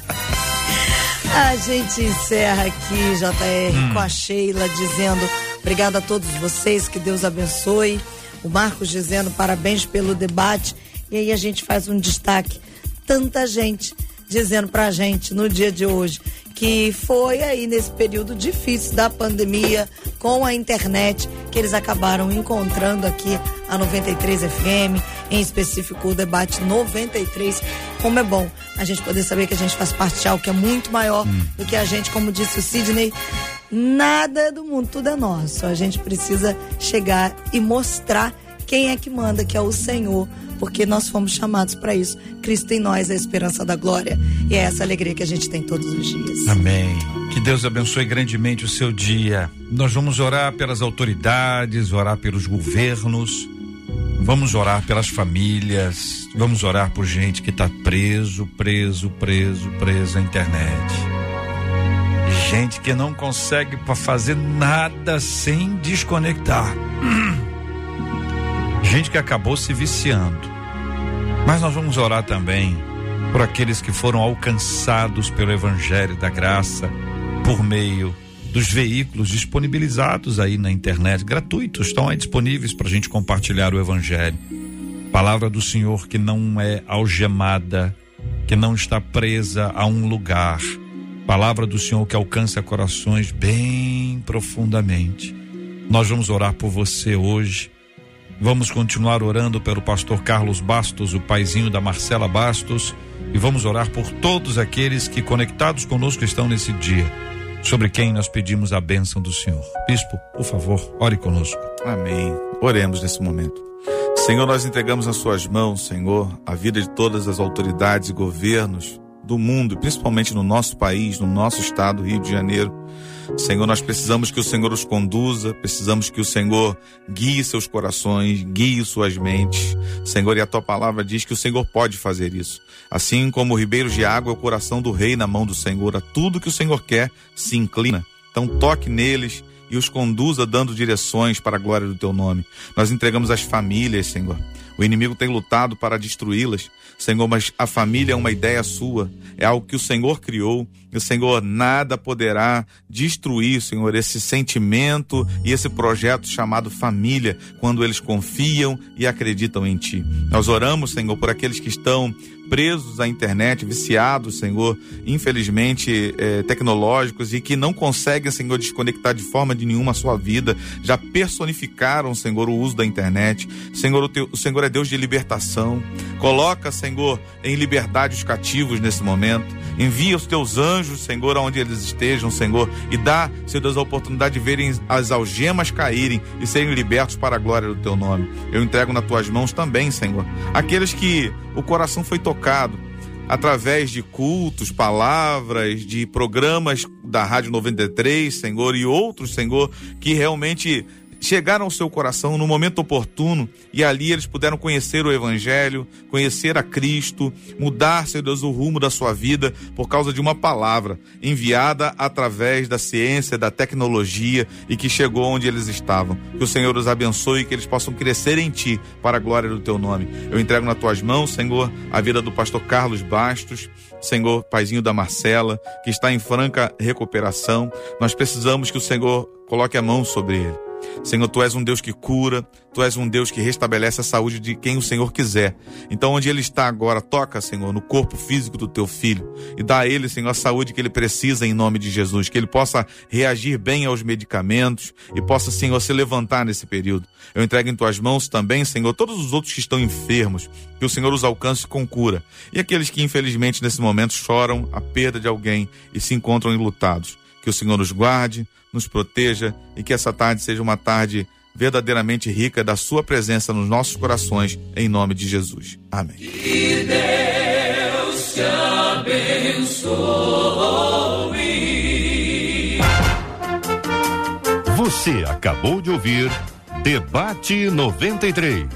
a gente encerra aqui, JR, hum. com a Sheila dizendo obrigado a todos vocês, que Deus abençoe. O Marcos dizendo parabéns pelo debate. E aí a gente faz um destaque. Tanta gente dizendo pra gente no dia de hoje que foi aí nesse período difícil da pandemia com a internet que eles acabaram encontrando aqui a 93 FM, em específico o debate 93. Como é bom a gente poder saber que a gente faz parte de algo que é muito maior hum. do que a gente, como disse o Sidney, nada do mundo, tudo é nosso. A gente precisa chegar e mostrar quem é que manda, que é o Senhor porque nós fomos chamados para isso. Cristo em nós é a esperança da glória e é essa alegria que a gente tem todos os dias. Amém. Que Deus abençoe grandemente o seu dia. Nós vamos orar pelas autoridades, orar pelos governos, vamos orar pelas famílias, vamos orar por gente que está preso, preso, preso, preso à internet. Gente que não consegue fazer nada sem desconectar. <clears throat> Gente que acabou se viciando. Mas nós vamos orar também por aqueles que foram alcançados pelo Evangelho da Graça por meio dos veículos disponibilizados aí na internet, gratuitos, estão aí disponíveis para a gente compartilhar o Evangelho. Palavra do Senhor que não é algemada, que não está presa a um lugar. Palavra do Senhor que alcança corações bem profundamente. Nós vamos orar por você hoje Vamos continuar orando pelo pastor Carlos Bastos, o paizinho da Marcela Bastos, e vamos orar por todos aqueles que conectados conosco estão nesse dia, sobre quem nós pedimos a bênção do Senhor. Bispo, por favor, ore conosco. Amém. Oremos nesse momento. Senhor, nós entregamos nas suas mãos, Senhor, a vida de todas as autoridades e governos do mundo, principalmente no nosso país, no nosso estado, Rio de Janeiro. Senhor, nós precisamos que o Senhor os conduza, precisamos que o Senhor guie seus corações, guie suas mentes. Senhor, e a tua palavra diz que o Senhor pode fazer isso. Assim como o ribeiro de água é o coração do rei na mão do Senhor, a tudo que o Senhor quer se inclina. Então toque neles e os conduza dando direções para a glória do teu nome. Nós entregamos as famílias, Senhor. O inimigo tem lutado para destruí-las, Senhor, mas a família é uma ideia sua, é algo que o Senhor criou, e o Senhor nada poderá destruir, Senhor, esse sentimento e esse projeto chamado família, quando eles confiam e acreditam em Ti. Nós oramos, Senhor, por aqueles que estão presos à internet, viciados, Senhor, infelizmente eh, tecnológicos e que não conseguem, Senhor, desconectar de forma de nenhuma a sua vida, já personificaram, Senhor, o uso da internet. Senhor, o, teu, o Senhor é Deus de libertação. Coloca, Senhor, em liberdade os cativos nesse momento. Envia os teus anjos, Senhor, aonde eles estejam, Senhor, e dá, Senhor Deus, a oportunidade de verem as algemas caírem e serem libertos para a glória do teu nome. Eu entrego nas tuas mãos também, Senhor, aqueles que o coração foi tocado através de cultos, palavras, de programas da Rádio 93, Senhor, e outros, Senhor, que realmente chegaram ao seu coração no momento oportuno e ali eles puderam conhecer o Evangelho, conhecer a Cristo, mudar, Senhor Deus, o rumo da sua vida por causa de uma palavra enviada através da ciência, da tecnologia e que chegou onde eles estavam. Que o Senhor os abençoe e que eles possam crescer em Ti para a glória do Teu nome. Eu entrego nas Tuas mãos, Senhor, a vida do pastor Carlos Bastos, Senhor, paizinho da Marcela, que está em franca recuperação. Nós precisamos que o Senhor coloque a mão sobre ele Senhor, tu és um Deus que cura, tu és um Deus que restabelece a saúde de quem o Senhor quiser. Então, onde ele está agora, toca, Senhor, no corpo físico do teu filho e dá a ele, Senhor, a saúde que ele precisa em nome de Jesus, que ele possa reagir bem aos medicamentos e possa, Senhor, se levantar nesse período. Eu entrego em tuas mãos também, Senhor, todos os outros que estão enfermos, que o Senhor os alcance com cura. E aqueles que, infelizmente, nesse momento choram a perda de alguém e se encontram enlutados. Que o Senhor nos guarde, nos proteja e que essa tarde seja uma tarde verdadeiramente rica da Sua presença nos nossos corações, em nome de Jesus. Amém. Que Deus te abençoe. Você acabou de ouvir Debate 93.